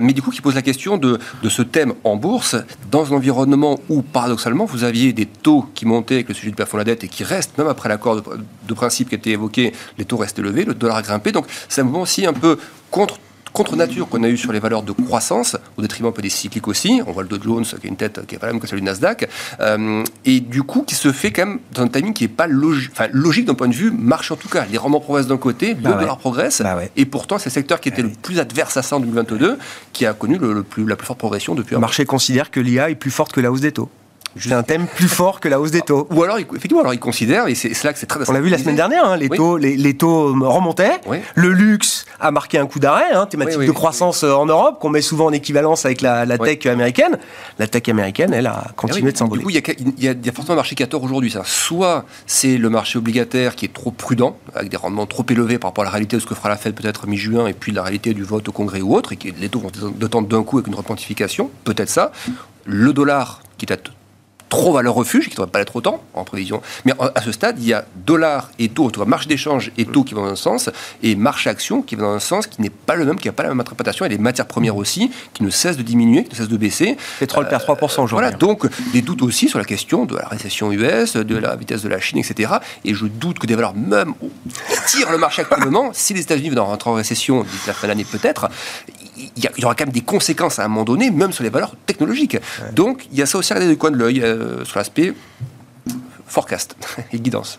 mais du coup qui posent la question de, de ce thème en bourse dans un environnement où paradoxalement, vous aviez des taux qui montaient avec le sujet du plafond de la dette et qui restent, même après l'accord de, principe qui a été évoqué, les taux restent élevés, le dollar a grimpé. Donc c'est un mouvement aussi un peu contre contre nature qu'on a eu sur les valeurs de croissance, au détriment un peu des cycliques aussi. On voit le Dow Jones qui a une tête qui est pas la même que celle du Nasdaq. Euh, et du coup, qui se fait quand même dans un timing qui n'est pas logique, enfin, logique d'un point de vue marche en tout cas. Les rendements progressent d'un côté, le bah dollar progresse. Bah et pourtant, c'est le secteur qui était le plus adverse à ça en 2022 qui a connu le, plus, la plus forte progression depuis Le marché considère que l'IA est plus forte que la hausse des taux. C'est un thème plus fort que la hausse des taux. Ou alors, effectivement, alors ils considèrent, et c'est là que c'est très On l'a vu la semaine dernière, hein, les, taux, les, taux remontaient. Le luxe a marqué un coup d'arrêt, hein, thématique de croissance euh, en Europe, qu'on met souvent en équivalence avec la, tech américaine. La tech américaine, elle a continué ah de s'envoler. Du coup, il y, a, forcément un marché qui a tort aujourd'hui. Soit c'est le marché obligataire qui est trop prudent, avec des rendements trop élevés par rapport à la réalité de ce que fera la Fed peut-être mi-juin, et puis la réalité du vote au Congrès ou autre, et que les taux vont de d'un coup avec une repentification, peut-être ça. Le dollar qui est à trop valeur refuge, qui ne devrait pas être autant en prévision. Mais à ce stade, il y a dollars et taux, tu marche d'échange et taux qui vont dans un sens, et marche action qui va dans un sens qui n'est pas le même, qui n'a pas la même interprétation, et les matières premières aussi, qui ne cessent de diminuer, qui ne cessent de baisser. Pétrole perd 3% aujourd'hui. Voilà, donc des doutes aussi sur la question de la récession US, de la vitesse de la Chine, etc. Et je doute que des valeurs même tirent le marché actuellement, si les États-Unis vont rentrer en récession d'ici la fin de l'année peut-être, il y, aura quand même des conséquences à un moment donné, même sur les valeurs technologiques. Donc, il y a ça aussi à regarder du coin de l'œil euh, sur l'aspect forecast [laughs] et guidance.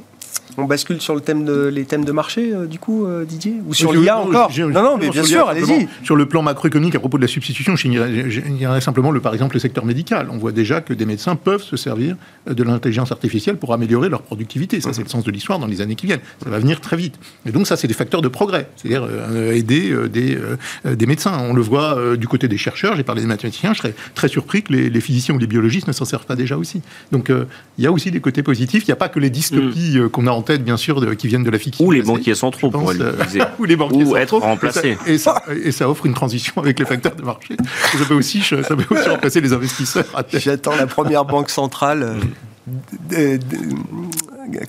On bascule sur le thème de, les thèmes de marché, euh, du coup, euh, Didier Ou sur l'IA encore Non, non, mais bien sûr, allez-y. Sur le plan macroéconomique, à propos de la substitution, je dirais simplement, le, par exemple, le secteur médical. On voit déjà que des médecins peuvent se servir de l'intelligence artificielle pour améliorer leur productivité. Ça, c'est le sens de l'histoire dans les années qui viennent. Ça va venir très vite. Et donc, ça, c'est des facteurs de progrès. C'est-à-dire euh, aider des, des médecins. On le voit du côté des chercheurs. J'ai parlé des mathématiciens. Je serais très surpris que les, physiciens ou les biologistes ne s'en servent pas déjà aussi. Donc, il y a aussi des côtés positifs. Il n'y a pas que les dystopies mm. qu'on a en tête, bien sûr, qui viennent de la fiction. Ou les banquiers centraux, pour euh, [laughs] ou les banquiers ou être remplacés. Et ça, et ça, offre une transition avec les facteurs de marché. Ça peut aussi, ça peut aussi remplacer les investisseurs. J'attends la première banque centrale. [laughs]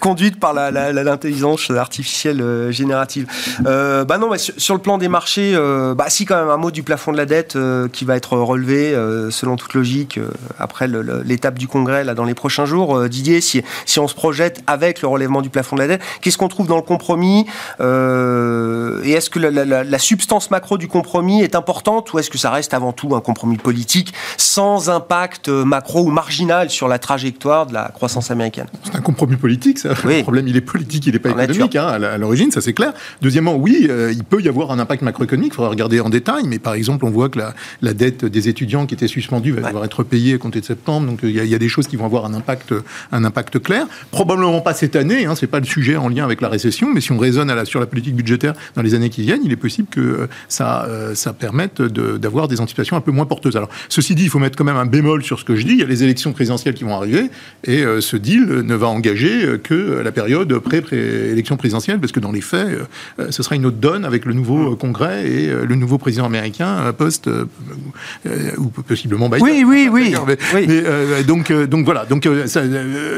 Conduite par l'intelligence artificielle euh, générative. Euh, bah non, mais sur, le plan des marchés, euh, bah si quand même un mot du plafond de la dette qui va être relevé selon toute logique après l'étape du Congrès là dans les prochains jours. Didier, si on se projette avec le relèvement du plafond de la dette, qu'est-ce qu'on trouve dans le compromis Et est-ce que la, substance macro du compromis est importante ou est-ce que ça reste avant tout un compromis politique sans impact macro ou marginal sur la trajectoire de la croissance américaine? C'est un compromis politique le problème, il est politique, il n'est pas économique hein, à l'origine, ça c'est clair. Deuxièmement, oui, euh, il peut y avoir un impact macroéconomique, il faudra regarder en détail, mais par exemple, on voit que la, dette des étudiants qui était suspendue va devoir être payée à compter de septembre, donc il y, a des choses qui vont avoir un impact, un impact clair. Probablement pas cette année, hein, c'est pas le sujet en lien avec la récession, mais si on raisonne à la, sur la politique budgétaire dans les années qui viennent, il est possible que euh, ça, euh, ça permette d'avoir des anticipations un peu moins porteuses. Alors, ceci dit, il faut mettre quand même un bémol sur ce que je dis. Il y a les élections présidentielles qui vont arriver, et ce deal ne va engager que la période pré-élection présidentielle, parce que dans les faits, euh, ce sera une autre donne avec le nouveau Congrès et euh, le nouveau président américain post ou possiblement Biden. Oui, oui, oui. Mais, donc, donc voilà. Donc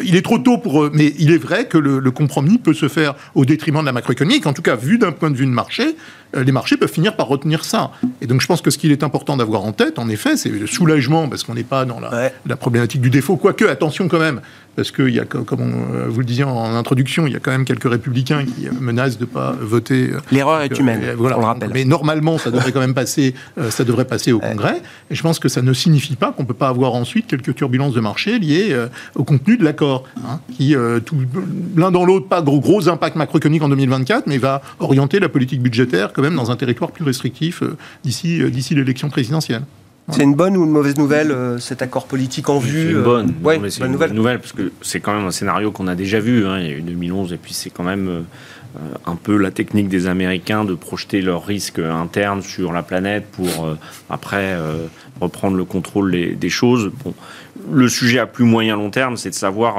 il est trop tôt pour. Mais il est vrai que le, compromis peut se faire au détriment de la macroéconomie. En tout cas, vu d'un point de vue de marché, les marchés peuvent finir par retenir ça. Et donc je pense que ce qu'il est important d'avoir en tête, en effet, c'est le soulagement, parce qu'on n'est pas dans la, la, problématique du défaut. Quoique, attention quand même, parce que, il y a, comme on, vous le disiez en introduction, il y a quand même quelques républicains qui menacent de ne pas voter. L'erreur est humaine, voilà, on le rappelle. Mais normalement, ça devrait quand même passer, ça devrait passer au Congrès. Et je pense que ça ne signifie pas qu'on ne peut pas avoir ensuite quelques turbulences de marché liées au contenu de l'accord, hein, qui, l'un dans l'autre, pas gros, gros impact macroéconomique en 2024, mais va orienter la politique budgétaire quand même dans un territoire plus restrictif d'ici d'ici l'élection présidentielle. C'est une bonne ou une mauvaise nouvelle, euh, cet accord politique en vue C'est une bonne. Euh, c'est une nouvelle. nouvelle parce que c'est quand même un scénario qu'on a déjà vu. Hein, il y a eu 2011 et puis c'est quand même euh, un peu la technique des Américains de projeter leurs risques internes sur la planète pour après reprendre le contrôle des, choses. Bon, le sujet à plus moyen long terme, c'est de savoir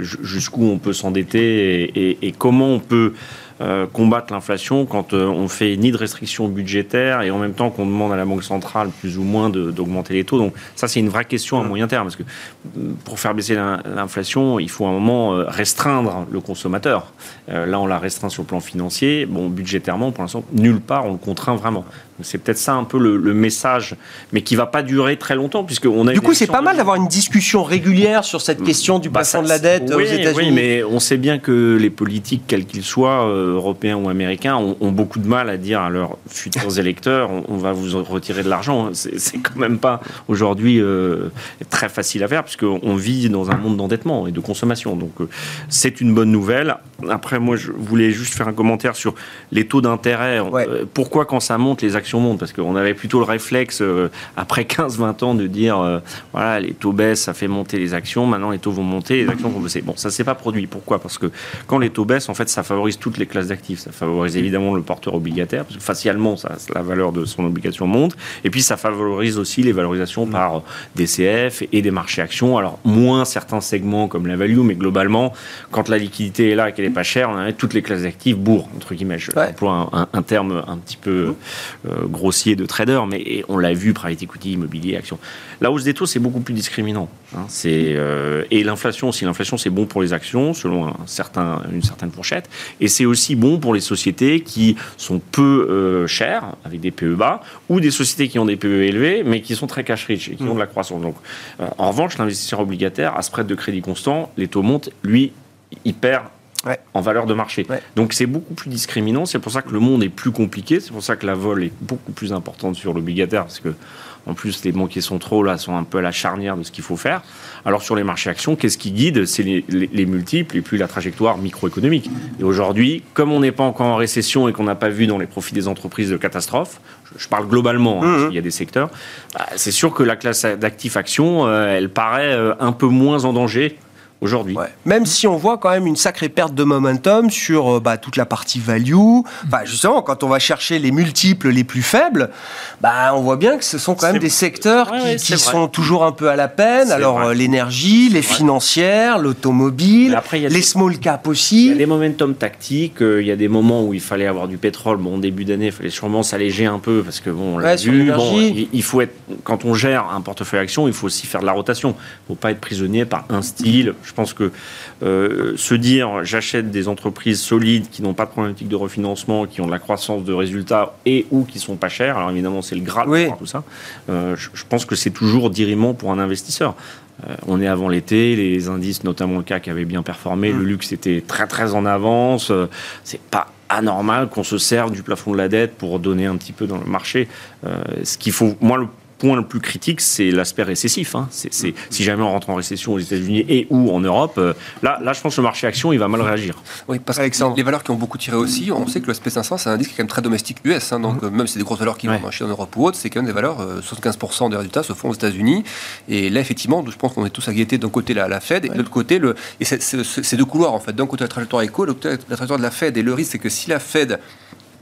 jusqu'où on peut s'endetter et, et, comment on peut euh, combattre l'inflation quand euh, on fait ni de restrictions budgétaires et en même temps qu'on demande à la Banque centrale plus ou moins d'augmenter les taux. Donc ça, c'est une vraie question à moyen terme, parce que mm, pour faire baisser l'inflation, il faut à un moment euh, restreindre le consommateur. là, on l'a restreint sur le plan financier. Bon, budgétairement, pour l'instant, nulle part on le contraint vraiment. C'est peut-être ça un peu le, message, mais qui va pas durer très longtemps puisque on a. Du coup, c'est pas mal d'avoir une discussion régulière sur cette question du bah, plafond de la dette aux États-Unis. Oui, mais on sait bien que les politiques, quels qu'ils soient, euh, européens ou américains, ont, beaucoup de mal à dire à leurs futurs [laughs] électeurs on, va vous retirer de l'argent. C'est quand même pas aujourd'hui euh, très facile à faire puisqu'on vit dans un monde d'endettement et de consommation. Donc euh, c'est une bonne nouvelle. Après, moi, je voulais juste faire un commentaire sur les taux d'intérêt. pourquoi quand ça monte, les actions monde parce qu'on avait plutôt le réflexe, euh, après 15-20 ans, de dire euh, voilà, les taux baissent, ça fait monter les actions, maintenant les taux vont monter, les actions vont baisser. Bon, ça s'est pas produit. Pourquoi? Parce que quand les taux baissent, en fait, ça favorise toutes les classes d'actifs. Ça favorise évidemment le porteur obligataire, parce que facialement, ça, la valeur de son obligation monte, et puis ça favorise aussi les valorisations mm. par DCF et des marchés actions. Alors, moins certains segments comme la value, mais globalement, quand la liquidité est là et qu'elle est pas chère, on a toutes les classes d'actifs bourrent, entre guillemets. Je emploie un, terme un petit peu euh, grossier de trader, mais on l'a vu, private equity, immobilier, action. La hausse des taux, c'est beaucoup plus discriminant. Hein. c'est, euh, et l'inflation aussi. L'inflation, c'est bon pour les actions, selon un certain, une certaine fourchette. Et c'est aussi bon pour les sociétés qui sont peu euh, chères, avec des PE bas, ou des sociétés qui ont des PE élevés, mais qui sont très cash rich et qui ont de la croissance. Donc, euh, en revanche, l'investisseur obligataire, à spread de crédit constant, les taux montent, lui, il perd en valeur de marché. Donc c'est beaucoup plus discriminant, c'est pour ça que le monde est plus compliqué, c'est pour ça que la vol est beaucoup plus importante sur l'obligataire, parce que en plus les banquiers sont trop là, sont un peu à la charnière de ce qu'il faut faire. Alors sur les marchés actions, qu'est-ce qui guide? C'est les, multiples et puis la trajectoire microéconomique. Et aujourd'hui, comme on n'est pas encore en récession et qu'on n'a pas vu dans les profits des entreprises de catastrophe, je, parle globalement, hein, mmh. il y a des secteurs, bah, c'est sûr que la classe d'actifs actions, euh, elle paraît euh, un peu moins en danger aujourd'hui. Même si on voit quand même une sacrée perte de momentum sur euh, bah, toute la partie value. Bah, justement, quand on va chercher les multiples les plus faibles, bah, on voit bien que ce sont quand même des secteurs qui, sont toujours un peu à la peine. Alors euh, l'énergie, les financières, l'automobile, les small cap aussi. Il y a des momentum tactiques. Euh, il y a des moments où il fallait avoir du pétrole. Bon, au début d'année, il fallait sûrement s'alléger un peu parce que bon, on l'a vu. il, faut être quand on gère un portefeuille action, il faut aussi faire de la rotation. Il ne faut pas être prisonnier par un style je pense que euh, se dire j'achète des entreprises solides qui n'ont pas de problématique de refinancement, qui ont de la croissance de résultats et ou qui sont pas chères, alors évidemment c'est le Graal tout ça, euh, je, pense que c'est toujours diriment pour un investisseur. Euh, on est avant l'été, les indices, notamment le CAC, avaient bien performé, le mm. luxe était très très en avance, c'est pas anormal qu'on se serve du plafond de la dette pour donner un petit peu dans le marché. ce qu'il faut, moi, le point le plus critique, c'est l'aspect récessif. Hein. Si jamais on rentre en récession aux États-Unis et ou en Europe, euh, là, là, je pense que le marché action, il va mal réagir. Oui, parce que les valeurs qui ont beaucoup tiré aussi, on sait que le SP500, c'est un indice qui est quand même très domestique US. Hein. donc, mm-hmm. même si c'est des grosses valeurs qui vont marcher en Europe ou autre, c'est quand même des valeurs, 75% euh, des résultats se font aux États-Unis. Et là, effectivement, je pense qu'on est tous à guetter d'un côté la, la Fed et de l'autre côté, le, et c'est, deux couloirs en fait. D'un côté, la trajectoire éco, de l'autre côté, la trajectoire de la Fed. Et le risque, c'est que si la Fed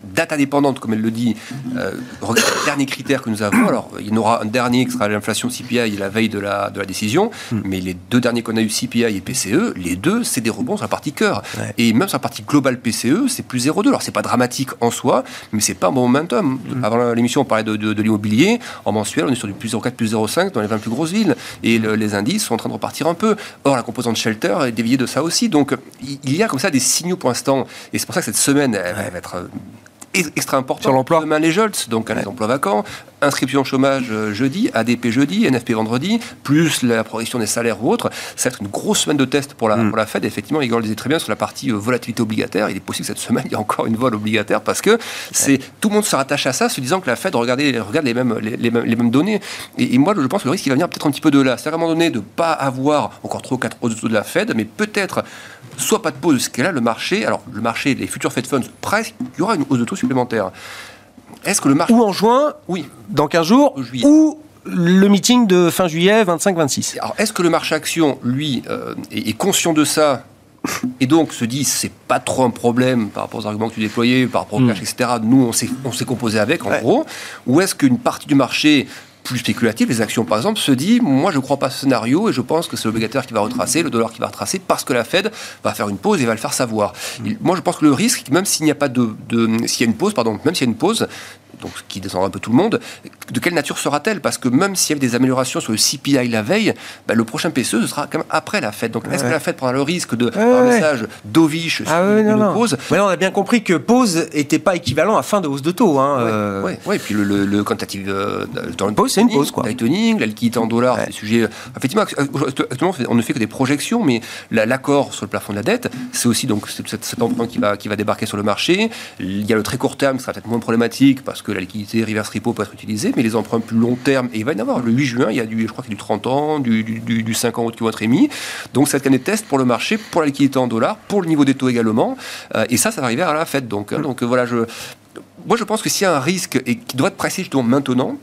date indépendante, comme elle le dit, euh, le [coughs] dernier critère que nous avons. Alors, il y en aura un dernier qui sera l'inflation CPI la veille de la, de la décision, hmm. mais les deux derniers qu'on a eu, CPI et PCE, les deux, c'est des rebonds sur la partie cœur. Et même sur la partie globale PCE, c'est plus 0,2. Alors, c'est pas dramatique en soi, mais c'est pas un bon momentum. Hmm. Avant l'émission, on parlait de, de, l'immobilier. En mensuel, on est sur du plus 0,4, plus 0,5 dans les 20 plus grosses villes. Et les indices sont en train de repartir un peu. Or, la composante shelter est déviée de ça aussi. Donc, il y a comme ça des signaux pour l'instant. Et c'est pour ça que cette semaine, elle va être extra important. Sur l'emploi Demain, les JOLTS, donc les emplois vacants. inscription au chômage euh, jeudi, ADP jeudi, NFP vendredi, plus la progression des salaires ou autre. Ça va être une grosse semaine de test pour la, mm. pour la Fed. effectivement, Igor le disait très bien sur la partie euh, volatilité obligataire. Il est possible que cette semaine, [laughs] il y ait encore une vol obligataire parce que c'est tout le monde se rattache à ça, se disant que la Fed regarde les mêmes, les, mêmes, les mêmes données. Et, moi, je pense que le risque, il va venir peut-être un petit peu de là. C'est à un moment donné de ne pas avoir encore trop 4 hausses de la Fed, mais peut-être soit pas de pause, ce qu'est là le marché. Alors, le marché, les futurs Fed Funds, presque, il y aura une hausse de taux supplémentaire. Est-ce que le marché. Ou en juin, oui, dans 15 jours, ou le meeting de fin juillet 25-26. Alors, est-ce que le marché action, lui, euh, est, conscient de ça [coughs] et donc se dit c'est pas trop un problème par rapport aux arguments que tu déployais, par rapport au hmm. cash, etc. Nous, on s'est, on s'est composé avec, en gros. Ou est-ce qu'une partie du marché plus spéculatif, les actions par exemple, se dit moi je ne crois pas ce scénario et je pense que c'est l'obligataire qui va retracer, le dollar qui va retracer parce que la Fed va faire une pause et va le faire savoir. Mm. moi je pense que le risque, même s'il n'y a pas de, de s'il y a une pause, pardon, même s'il y a une pause, donc qui descendra un peu tout le monde, de quelle nature sera-t-elle? Parce que même s'il y avait des améliorations sur le CPI la veille, bah, le prochain PCE, ce sera quand même après la Fed. Donc est-ce que la Fed prendra le risque de un message dovish sur une pause? On a bien compris que pause n'était pas équivalent à fin de hausse de taux. Hein, Oui, euh. et puis le, le, le quantitative euh, dans le pause, c'est une pause quoi. Tightening, la liquidité en dollars, c'est des sujets. Effectivement, actuellement, on ne fait que des projections, mais l'accord sur le plafond de la dette, c'est aussi donc cet emprunt qui va, qui va débarquer sur le marché. Il y a le très court terme qui sera peut-être moins problématique parce que la liquidité reverse repo peut être utilisée, mais les emprunts plus long terme, et il va y en avoir. Le 8 juin, il y a du, je crois qu'il y a du 30 ans, du, du, 5 ans qui vont être émis. Donc cette année de test pour le marché, pour la liquidité en dollars, pour le niveau des taux également. Euh, et ça, ça va arriver à la fête. Donc, hein. donc voilà, je, moi je pense que s'il y a un risque et qui doit être pressé justement maintenant,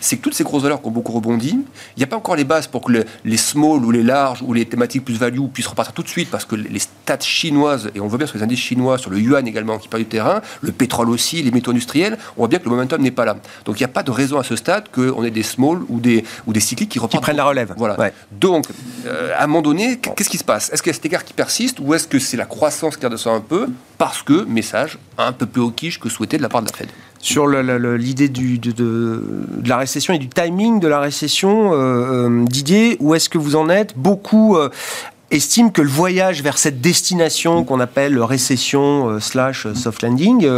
c'est que toutes ces grosses valeurs qui ont beaucoup rebondi, il n'y a pas encore les bases pour que les small ou les larges ou les thématiques plus value puissent repartir tout de suite parce que les stats chinoises, et on voit bien sur les indices chinois, sur le yuan également qui perd du terrain, le pétrole aussi, les métaux industriels, on voit bien que le momentum n'est pas là. Donc il n'y a pas de raison à ce stade qu'on ait des small ou des, ou des cycliques qui repartent. Qui prennent la relève. Voilà. Donc, euh, à un moment donné, qu'est-ce qui se passe? Est-ce qu'il y a cet écart qui persiste ou est-ce que c'est la croissance qui redescend un peu parce que, message un peu plus hawkish que souhaité de la part de la Fed? Sur l'idée de, la récession et du timing de la récession, euh, euh, Didier, où est-ce que vous en êtes? Beaucoup euh, estiment que le voyage vers cette destination qu'on appelle récession slash soft landing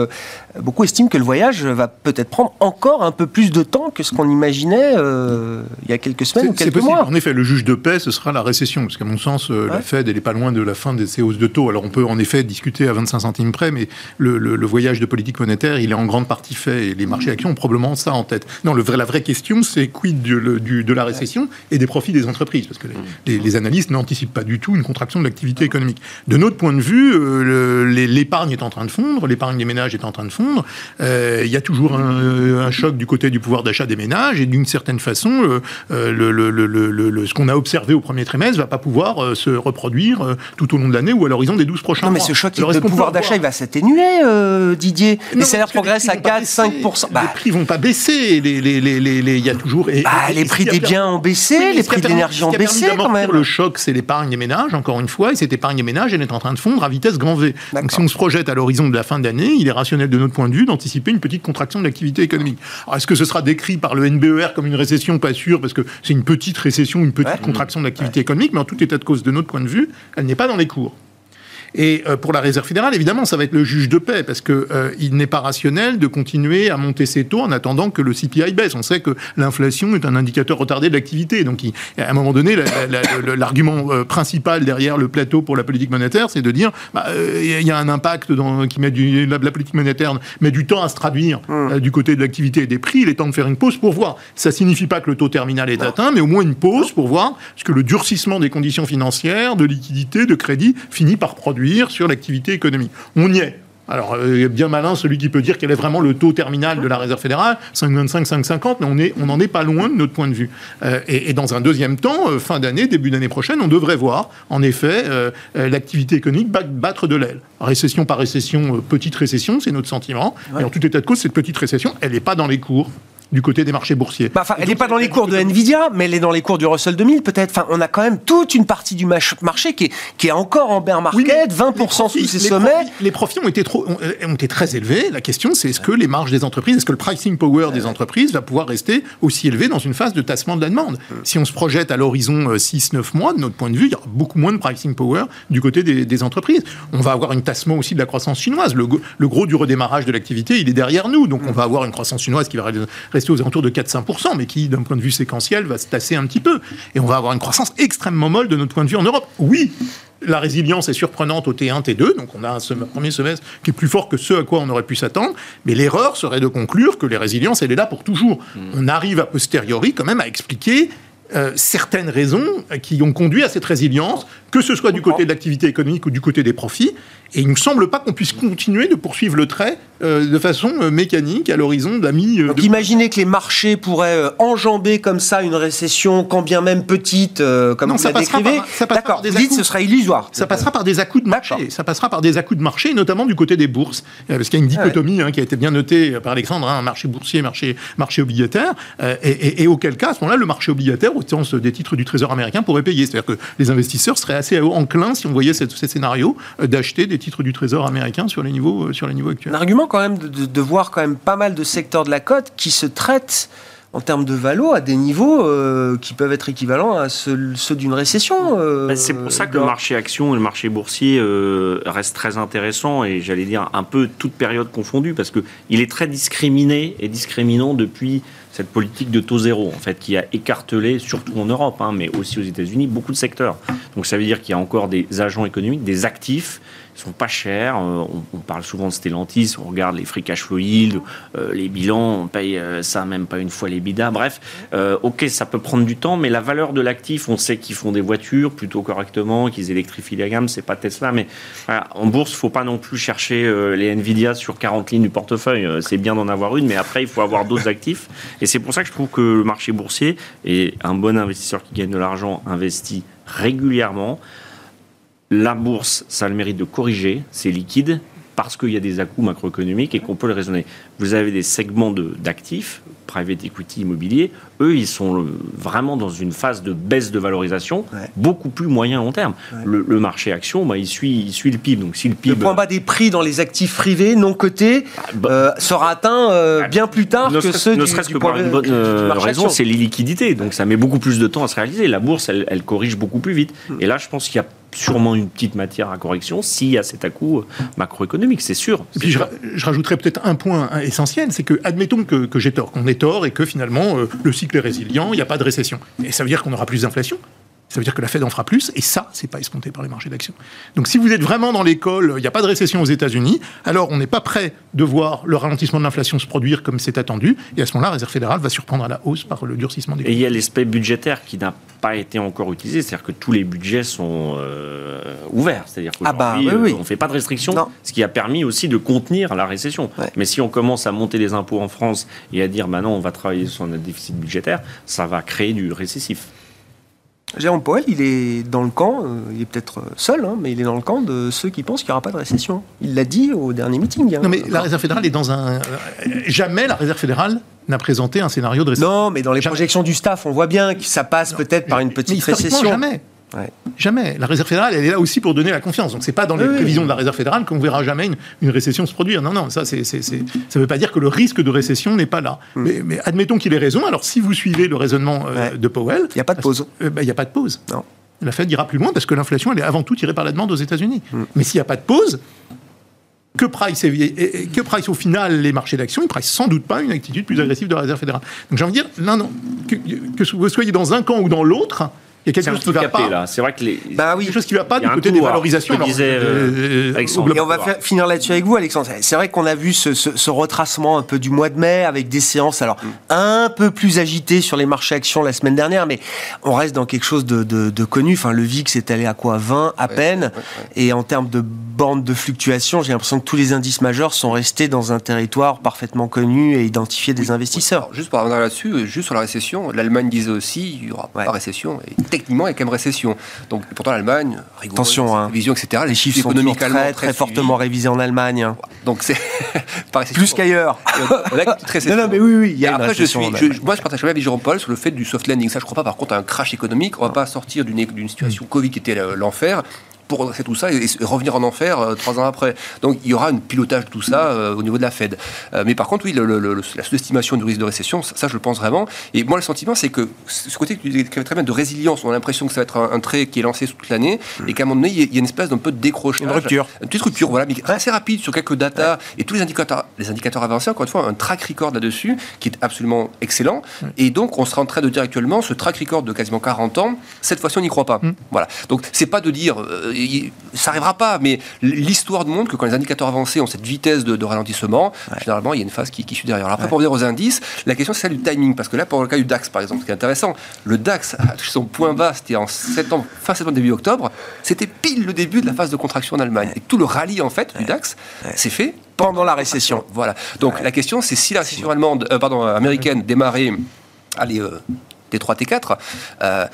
beaucoup estiment que le voyage va peut-être prendre encore un peu plus de temps que ce qu'on imaginait euh, il y a quelques semaines ou quelques mois. En effet, le juge de paix, ce sera la récession, parce qu'à mon sens, euh, la Fed, elle n'est pas loin de la fin de ces hausses de taux. Alors on peut en effet discuter à 25 centimes près, mais le, voyage de politique monétaire, il est en grande partie fait, et les marchés actions ont probablement ça en tête. Non, le vrai, la vraie question, c'est quid du, de la récession et des profits des entreprises, parce que les, analystes n'anticipent pas du tout une contraction de l'activité économique. De notre point de vue, euh, l'épargne est en train de fondre, l'épargne des ménages est en train de fondre, euh, il y a toujours un, choc du côté du pouvoir d'achat des ménages et d'une certaine façon, euh, le, ce qu'on a observé au premier trimestre va pas pouvoir euh, se reproduire tout au long de l'année ou à l'horizon des 12 prochains mois. Non, mais ce choc de pouvoir d'achat, il va s'atténuer, Didier. les salaires progressent à 4-5%. Bah. Les prix vont pas baisser. Il les, les, y a toujours. Et, bah, les prix des biens ont baissé, les prix d'énergie ont baissé quand même. Le choc, c'est l'épargne des ménages, encore une fois, et cette épargne des ménages, elle est en train de fondre à vitesse grand V. Donc si on se projette à l'horizon de la fin d'année, il est rationnel de notre point de vue d'anticiper une petite contraction de l'activité économique. est-ce que ce sera décrit par le NBER comme une récession? Pas sûr, parce que c'est une petite récession, une petite contraction de l'activité économique, mais en tout état de cause, de notre point de vue, elle n'est pas dans les cours. Et euh, pour la Réserve fédérale, évidemment, ça va être le juge de paix, parce qu'il euh, n'est pas rationnel de continuer à monter ses taux en attendant que le CPI baisse. On sait que l'inflation est un indicateur retardé de l'activité. Donc, à un moment donné, l'argument euh, principal derrière le plateau pour la politique monétaire, c'est de dire bah, il y a un impact dans, qui met du, la, politique monétaire met du temps à se traduire mmh. du côté de l'activité et des prix. Il est temps de faire une pause pour voir. Ça signifie pas que le taux terminal est atteint, mais au moins une pause pour voir ce que le durcissement des conditions financières, de liquidité, de crédit finit par produire sur l'activité économique. On y est. Alors, il euh, bien malin celui qui peut dire quel est vraiment le taux terminal de la Réserve fédérale, 5,25, 5,50, mais on est, on n'en est pas loin de notre point de vue. Euh, et, dans un deuxième temps, euh, fin d'année, début d'année prochaine, on devrait voir, en effet, l'activité économique battre de l'aile. Récession par récession, petite récession, c'est notre sentiment. Et en tout état de cause, cette petite récession, elle n'est pas dans les cours du côté des marchés boursiers. Bah, elle n'est pas dans les cours de Nvidia, mais elle est dans les cours du Russell 2000 peut-être. Enfin, on a quand même toute une partie du marché qui est, qui est encore en bear market, 20% sous ses sommets. les profits ont été, trop, ont, été très élevés. La question, c'est est-ce que les marges des entreprises, est-ce que le pricing power des entreprises va pouvoir rester aussi élevé dans une phase de tassement de la demande? Si on se projette à l'horizon 6-9 euh, mois, de notre point de vue, il y aura beaucoup moins de pricing power du côté des, entreprises. On va avoir un tassement aussi de la croissance chinoise. Le, le gros du redémarrage de l'activité, il est derrière nous. Donc on va avoir une croissance chinoise qui va rester rester aux alentours de 4-5%, mais qui, d'un point de vue séquentiel, va se tasser un petit peu. Et on va avoir une croissance extrêmement molle de notre point de vue en Europe. Oui, la résilience est surprenante au T1, T2, donc on a un premier semestre qui est plus fort que ce à quoi on aurait pu s'attendre, mais l'erreur serait de conclure que les résiliences, elle est là pour toujours. Hmm. On arrive a posteriori quand même à expliquer euh, certaines raisons qui ont conduit à cette résilience, que ce soit du côté de l'activité économique ou du côté des profits. Et il ne me semble pas qu'on puisse continuer de poursuivre le trait euh, de façon euh, mécanique à l'horizon de la mi. Donc imaginez que les marchés pourraient enjamber comme ça une récession, quand bien même petite, comme non, vous la décrivez. D'accord, vous dites ce sera illusoire. Ça passera par des à-coups de marché. Ça passera par des à-coups de marché, notamment du côté des bourses. Parce qu'il y a une dichotomie hein, qui a été bien notée par Alexandre, hein, marché boursier, marché, marché obligataire. Et, et, auquel cas, à ce moment-là, le marché obligataire, au sens des titres du Trésor américain, pourrait payer. C'est-à-dire que les investisseurs seraient assez enclins, si on voyait ces scénarios, euh, d'acheter des titres du Trésor américain sur les niveaux, euh, sur les niveaux actuels. Un argument quand même de, voir quand même pas mal de secteurs de la cote qui se traitent en termes de valo à des niveaux euh, qui peuvent être équivalents à ceux, d'une récession. Ben, c'est pour ça que le marché action et le marché boursier restent très intéressants et j'allais dire un peu toute période confondue parce qu'il est très discriminé et discriminant depuis cette politique de taux zéro, en fait, qui a écartelé, surtout en Europe, hein, mais aussi aux États-Unis, beaucoup de secteurs. Donc ça veut dire qu'il y a encore des agents économiques, des actifs sont pas chers. Euh, on, parle souvent de Stellantis, on regarde les free cash flow yield, euh, les bilans, on paye euh, ça même pas une fois les bidas. Bref, ok, ça peut prendre du temps, mais la valeur de l'actif, on sait qu'ils font des voitures plutôt correctement, qu'ils électrifient la gamme, c'est pas Tesla, mais en bourse, faut pas non plus chercher les Nvidia sur 40 lignes du portefeuille. C'est bien d'en avoir une, mais après, il faut avoir d'autres actifs. Et c'est pour ça que je trouve que le marché boursier est un bon investisseur qui gagne de l'argent, investit régulièrement. La bourse, ça a le mérite de corriger, c'est liquide, parce qu'il y a des à macroéconomiques et qu'on peut le raisonner. Vous avez des segments d'actifs, private equity immobilier, eux, ils sont vraiment dans une phase de baisse de valorisation beaucoup plus moyen long terme. Le, marché action, bah, il, suit, il suit le PIB. Donc, si le, PIB, le point bas des prix dans les actifs privés non cotés ah, bah, euh, sera atteint euh, bah, bien plus tard que ceux ne serait-ce que pour une bonne euh, raison, c'est l'illiquidité. Donc ça met beaucoup plus de temps à se réaliser. La bourse, elle, elle corrige beaucoup plus vite. Hmm. Et là, je pense qu'il y a sûrement une petite matière à correction s'il y a cet à-coup macroéconomique, c'est sûr. Et puis je, rajouterais peut-être un point essentiel, c'est que admettons que, que j'ai tort, qu'on ait et que finalement euh, le cycle est résilient, il n'y a pas de récession. Et ça veut dire qu'on aura plus d'inflation. Ça veut dire que la Fed en fera plus, et ça, c'est pas escompté par les marchés d'actions. Donc si vous êtes vraiment dans l'école, il n'y a pas de récession aux États-Unis, alors on n'est pas prêt de voir le ralentissement de l'inflation se produire comme c'est attendu, et à ce moment-là, la Réserve fédérale va surprendre à la hausse par le durcissement des Et il y a l'aspect budgétaire qui n'a pas été encore utilisé, c'est-à-dire que tous les budgets sont euh, ouverts, c'est-à-dire ah bah, oui, on ne fait pas de restrictions, ce qui a permis aussi de contenir la récession. Mais si on commence à monter les impôts en France et à dire, maintenant bah on va travailler sur notre déficit budgétaire, ça va créer du récessif. Jérôme Powell, il est dans le camp, euh, il est peut-être euh, seul, hein, mais il est dans le camp de ceux qui pensent qu'il n'y aura pas de récession. Il l'a dit au dernier meeting. Hein. Non, mais la Réserve fédérale est dans un. Euh, jamais la Réserve fédérale n'a présenté un scénario de récession. Non, mais dans les projections du staff, on voit bien que ça passe peut-être par une petite récession. Jamais. Jamais. La Réserve fédérale, elle est là aussi pour donner la confiance. Donc, c'est pas dans les prévisions de la Réserve fédérale qu'on verra jamais une, récession se produire. Non, non, ça, c'est, ça ne veut pas dire que le risque de récession n'est pas là. Hmm. Mais, admettons qu'il ait raison. Alors, si vous suivez le raisonnement euh, de Powell, il n'y a pas de pause. Euh, bah, il n'y a pas de pause. Non. La Fed ira plus loin parce que l'inflation, elle est avant tout tirée par la demande aux États-Unis. Hmm. Mais s'il n'y a pas de pause, que price, que price au final les marchés d'actions Ils price sans doute pas une attitude plus agressive de la Réserve fédérale. Donc j'ai envie de dire, non, non, que, que vous soyez dans un camp ou dans l'autre, il y a quelque chose qui va pas. C'est vrai que les... bah oui. quelque chose qui va pas du côté des valorisations. disais, euh, et on va finir là-dessus avec vous, Alexandre. C'est vrai qu'on a vu ce, retracement un peu du mois de mai avec des séances alors mm. un peu plus agitées sur les marchés actions la semaine dernière, mais on reste dans quelque chose de, connu. Enfin, le VIX est allé à quoi? 20 à peine. Et en termes de bande de fluctuation, j'ai l'impression que tous les indices majeurs sont restés dans un territoire parfaitement connu et identifié des investisseurs. juste pour revenir là-dessus, juste sur la récession, l'Allemagne disait aussi il n'y aura pas de récession. Et techniquement, il y a quand même récession. Donc, pourtant, l'Allemagne, attention, hein. vision, etc. Les chiffres sont très, très, fortement révisés en Allemagne. Hein. Donc, c'est [laughs] plus qu'ailleurs. non, non, mais oui, oui. Il y a après, je suis, moi, je partage avec Jérôme Paul sur le fait du soft landing. Ça, je crois pas. Par contre, un crash économique, on va pas sortir d'une situation Covid qui était l'enfer pour redresser tout ça et, revenir en enfer euh, trois ans après. Donc il y aura un pilotage de tout ça euh, au niveau de la Fed. Euh, mais par contre, oui, la sous-estimation du risque de récession, ça, je le pense vraiment. Et moi, le sentiment, c'est que ce côté que tu décrivais très bien de résilience, on a l'impression que ça va être un, trait qui est lancé toute l'année mm. et qu'à un moment donné, il y, a une espèce d'un peu de décrochage. Une rupture. Une petite rupture, voilà, mais assez rapide sur quelques datas et tous les indicateurs, les indicateurs avancés, encore une fois, un track record là-dessus qui est absolument excellent. Mm. Et donc, on sera en train de dire actuellement, ce track record de quasiment 40 ans, cette fois-ci, on n'y croit pas. Mm. Voilà. Donc, c'est pas de dire, euh, ça arrivera pas, mais l'histoire montre que quand les indicateurs avancés ont cette vitesse de, ralentissement, généralement, il y a une phase qui, suit derrière. Alors après, pour revenir aux indices, la question, c'est celle du timing. Parce que là, pour le cas du DAX, par exemple, ce qui est intéressant, le DAX a touché son point bas, c'était en septembre, fin septembre, début octobre. C'était pile le début de la phase de contraction en Allemagne. Et tout le rallye, en fait, du DAX s'est fait pendant la récession. Voilà. Donc la question, c'est si la récession allemande, euh, pardon, américaine démarrait, allez, euh, T3, T4, euh,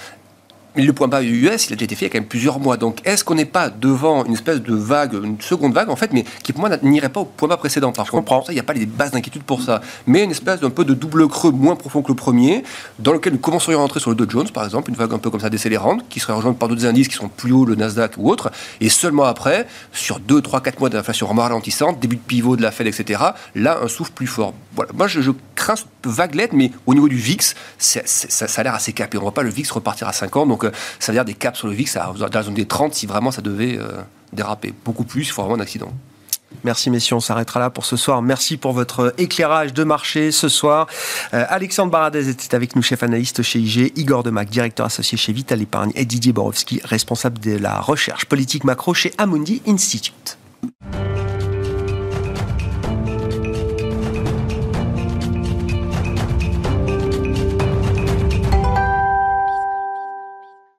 le point bas US, il a déjà été fait il y a quand même plusieurs mois. Donc, est-ce qu'on n'est pas devant une espèce de vague, une seconde vague, en fait, mais qui pour moi n'irait pas au point bas précédent? Par contre, il n'y a pas les bases d'inquiétude pour ça. Mais une espèce d'un peu de double creux moins profond que le premier, dans lequel nous commencerions à rentrer sur le Dow Jones, par exemple, une vague un peu comme ça décélérante, qui serait rejointe par d'autres indices qui sont plus hauts, le Nasdaq ou autre. Et seulement après, sur 2, 3, 4 mois d'inflation ralentissante, début de pivot de la Fed, etc., là, un souffle plus fort. Voilà. Moi, je, crains cette vaguelette, mais au niveau du VIX, ça, a l'air assez capé. On ne voit pas le VIX repartir à 5 ans. Donc, euh, ça veut dire des caps sur le VIX dans la zone des 30 si vraiment ça devait euh, déraper. Beaucoup plus, il faut vraiment un accident. Merci messieurs, on s'arrêtera là pour ce soir. Merci pour votre éclairage de marché ce soir. Euh, Alexandre Baradez était avec nous, chef analyste chez IG, Igor Demac, directeur associé chez Vital Épargne et Didier Borowski, responsable de la recherche politique macro chez Amundi Institute.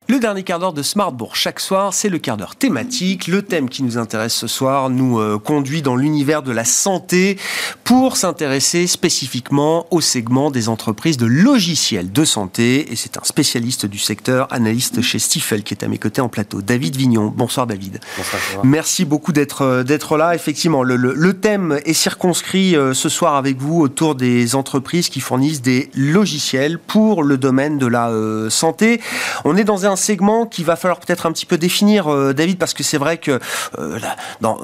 Le dernier quart d'heure de Smartbourg chaque soir, c'est le quart d'heure thématique. Le thème qui nous intéresse ce soir nous euh, conduit dans l'univers de la santé pour s'intéresser spécifiquement au segment des entreprises de logiciels de santé. Et c'est un spécialiste du secteur, analyste chez Stifel, qui est à mes côtés en plateau. David Vignon. Bonsoir David. Bonsoir. Merci beaucoup d'être euh, d'être là. Effectivement, le, le, thème est circonscrit euh, ce soir avec vous autour des entreprises qui fournissent des logiciels pour le domaine de la santé. On est dans un segment qu'il va falloir peut-être un petit peu définir, euh, David, parce que c'est vrai que euh,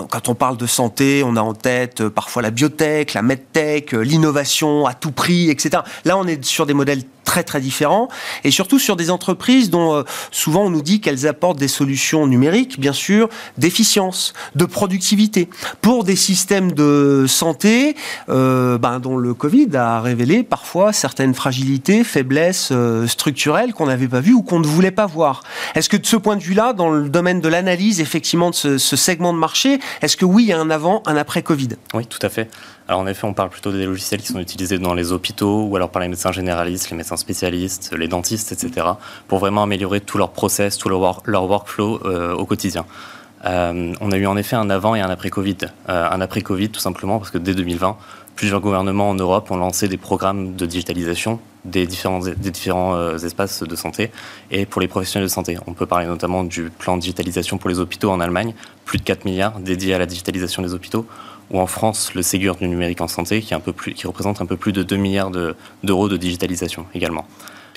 quand on parle de santé, on a en tête euh, parfois la biotech, la medtech, l'innovation à tout prix, etc. Là, on est sur des modèles très très différents et surtout sur des entreprises dont souvent on nous dit qu'elles apportent des solutions numériques, bien sûr, d'efficience, de productivité pour des systèmes de santé ben, dont le Covid a révélé parfois certaines fragilités, faiblesses structurelles qu'on n'avait pas vues ou qu'on ne voulait pas voir. Est-ce que de ce point de vue-là, dans le domaine de l'analyse effectivement de ce, segment de marché, est-ce que oui, il y a un avant, un après Covid? Oui, tout à fait. Alors en effet, on parle plutôt des logiciels qui sont utilisés dans les hôpitaux ou alors par les médecins généralistes, les médecins spécialistes, les dentistes, etc., pour vraiment améliorer tout leur process, tout leur, workflow euh, au quotidien. Euh, on a eu en effet un avant et un après Covid. Euh, un après Covid tout simplement parce que dès 2020, plusieurs gouvernements en Europe ont lancé des programmes de digitalisation des différents, des différents espaces de santé et pour les professionnels de santé. On peut parler notamment du plan de digitalisation pour les hôpitaux en Allemagne, plus de 4 milliards dédiés à la digitalisation des hôpitaux, ou en France, le Ségur du numérique en santé, qui, est un peu plus, qui représente un peu plus de 2 milliards d'euros de digitalisation également.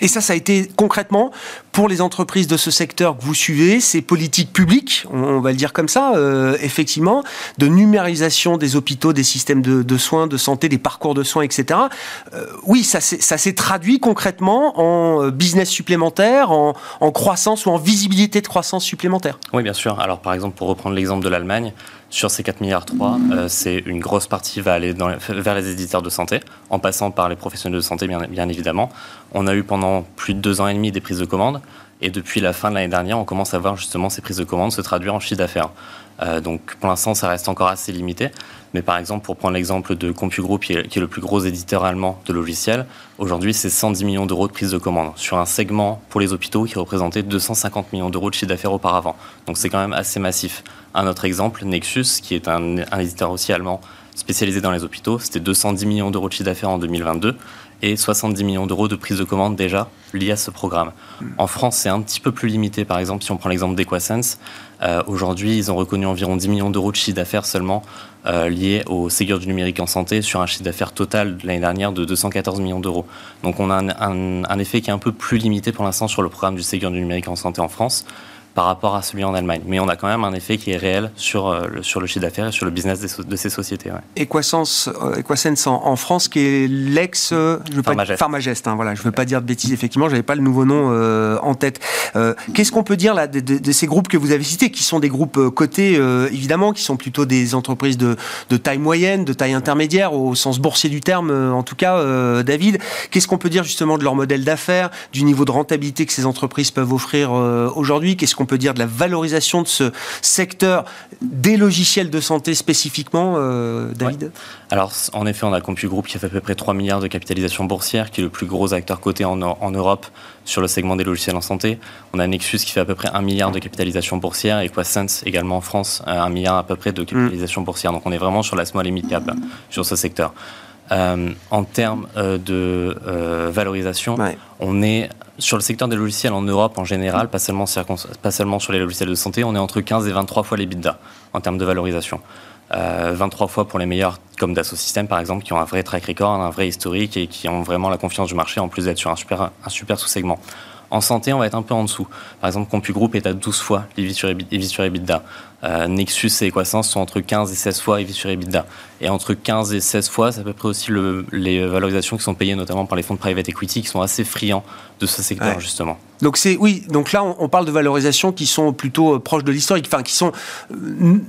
Et ça, ça a été concrètement pour les entreprises de ce secteur que vous suivez, ces politiques publiques, on va le dire comme ça, euh, effectivement, de numérisation des hôpitaux, des systèmes de, soins, de santé, des parcours de soins, etc. Euh, oui, ça s'est traduit concrètement en euh, business supplémentaire, en, en croissance ou en visibilité de croissance supplémentaire. Oui, bien sûr. Alors, par exemple, pour reprendre l'exemple de l'Allemagne, sur ces 4 milliards 3, euh, c'est une grosse partie va aller dans, vers les éditeurs de santé, en passant par les professionnels de santé, bien, bien, évidemment. On a eu pendant plus de deux ans et demi des prises de commandes, et depuis la fin de l'année dernière, on commence à voir justement ces prises de commandes se traduire en chiffre d'affaires. Euh, donc pour l'instant, ça reste encore assez limité. Mais par exemple, pour prendre l'exemple de CompuGroup, qui est, le plus gros éditeur allemand de logiciels, aujourd'hui, c'est 110 millions d'euros de prise de commande sur un segment pour les hôpitaux qui représentait 250 millions d'euros de chiffre d'affaires auparavant. Donc c'est quand même assez massif. Un autre exemple, Nexus, qui est un, éditeur aussi allemand spécialisé dans les hôpitaux, c'était 210 millions d'euros de chiffre d'affaires en 2022 et 70 millions d'euros de prise de commande déjà liés à ce programme. En France, c'est un petit peu plus limité. Par exemple, si on prend l'exemple d'Equasense, euh, aujourd'hui, ils ont reconnu environ 10 millions d'euros de chiffre d'affaires seulement euh, liés au Ségur du numérique en santé sur un chiffre d'affaires total de l'année dernière de 214 millions d'euros. Donc on a un, un, effet qui est un peu plus limité pour l'instant sur le programme du Ségur du numérique en santé en France. Par rapport à celui en Allemagne. Mais on a quand même un effet qui est réel sur, le, sur le chiffre d'affaires et sur le business de ces sociétés. Ouais. Equasense, en, France, qui est l'ex Pharmagest. Hein, voilà, je ne veux pas dire de bêtises, effectivement, je n'avais pas le nouveau nom en tête. Qu'est-ce qu'on peut dire là de, de, ces groupes que vous avez cités, qui sont des groupes cotés, évidemment, qui sont plutôt des entreprises de, de taille moyenne, de taille intermédiaire, au sens boursier du terme, en tout cas, David Qu'est-ce qu'on peut dire justement de leur modèle d'affaires, du niveau de rentabilité que ces entreprises peuvent offrir euh, aujourd'hui? Qu'est-ce qu'on peut dire de la valorisation de ce secteur des logiciels de santé spécifiquement, euh, David Alors, en effet, on a CompuGroup qui fait à peu près 3 milliards de capitalisation boursière, qui est le plus gros acteur coté en, en Europe sur le segment des logiciels en santé. On a Nexus qui fait à peu près 1 milliard de capitalisation boursière et Quasense également en France, 1 euh, milliard à peu près de capitalisation boursière. Donc on est vraiment sur la small et mid cap sur ce secteur. Euh, en termes euh, de euh, valorisation, on est sur le secteur des logiciels en Europe en général, pas seulement, pas seulement sur les logiciels de santé, on est entre 15 et 23 fois les bidas en termes de valorisation. 23 fois pour les meilleurs comme Dassault Systèmes par exemple, qui ont un vrai track record, un vrai historique et qui ont vraiment la confiance du marché en plus d'être sur un super, un super sous-segment. En santé, on va être un peu en dessous. Par exemple, CompuGroup est à 12 fois EV sur EBITDA. Euh, Nexus et Equasens sont entre 15 et 16 fois EV sur EBITDA. Et entre 15 et 16 fois, c'est à peu près aussi le, les valorisations qui sont payées notamment par les fonds de private equity qui sont assez friands de ce secteur justement. Donc c'est oui, donc là on, parle de valorisations qui sont plutôt euh, proches de l'historique, enfin qui sont euh,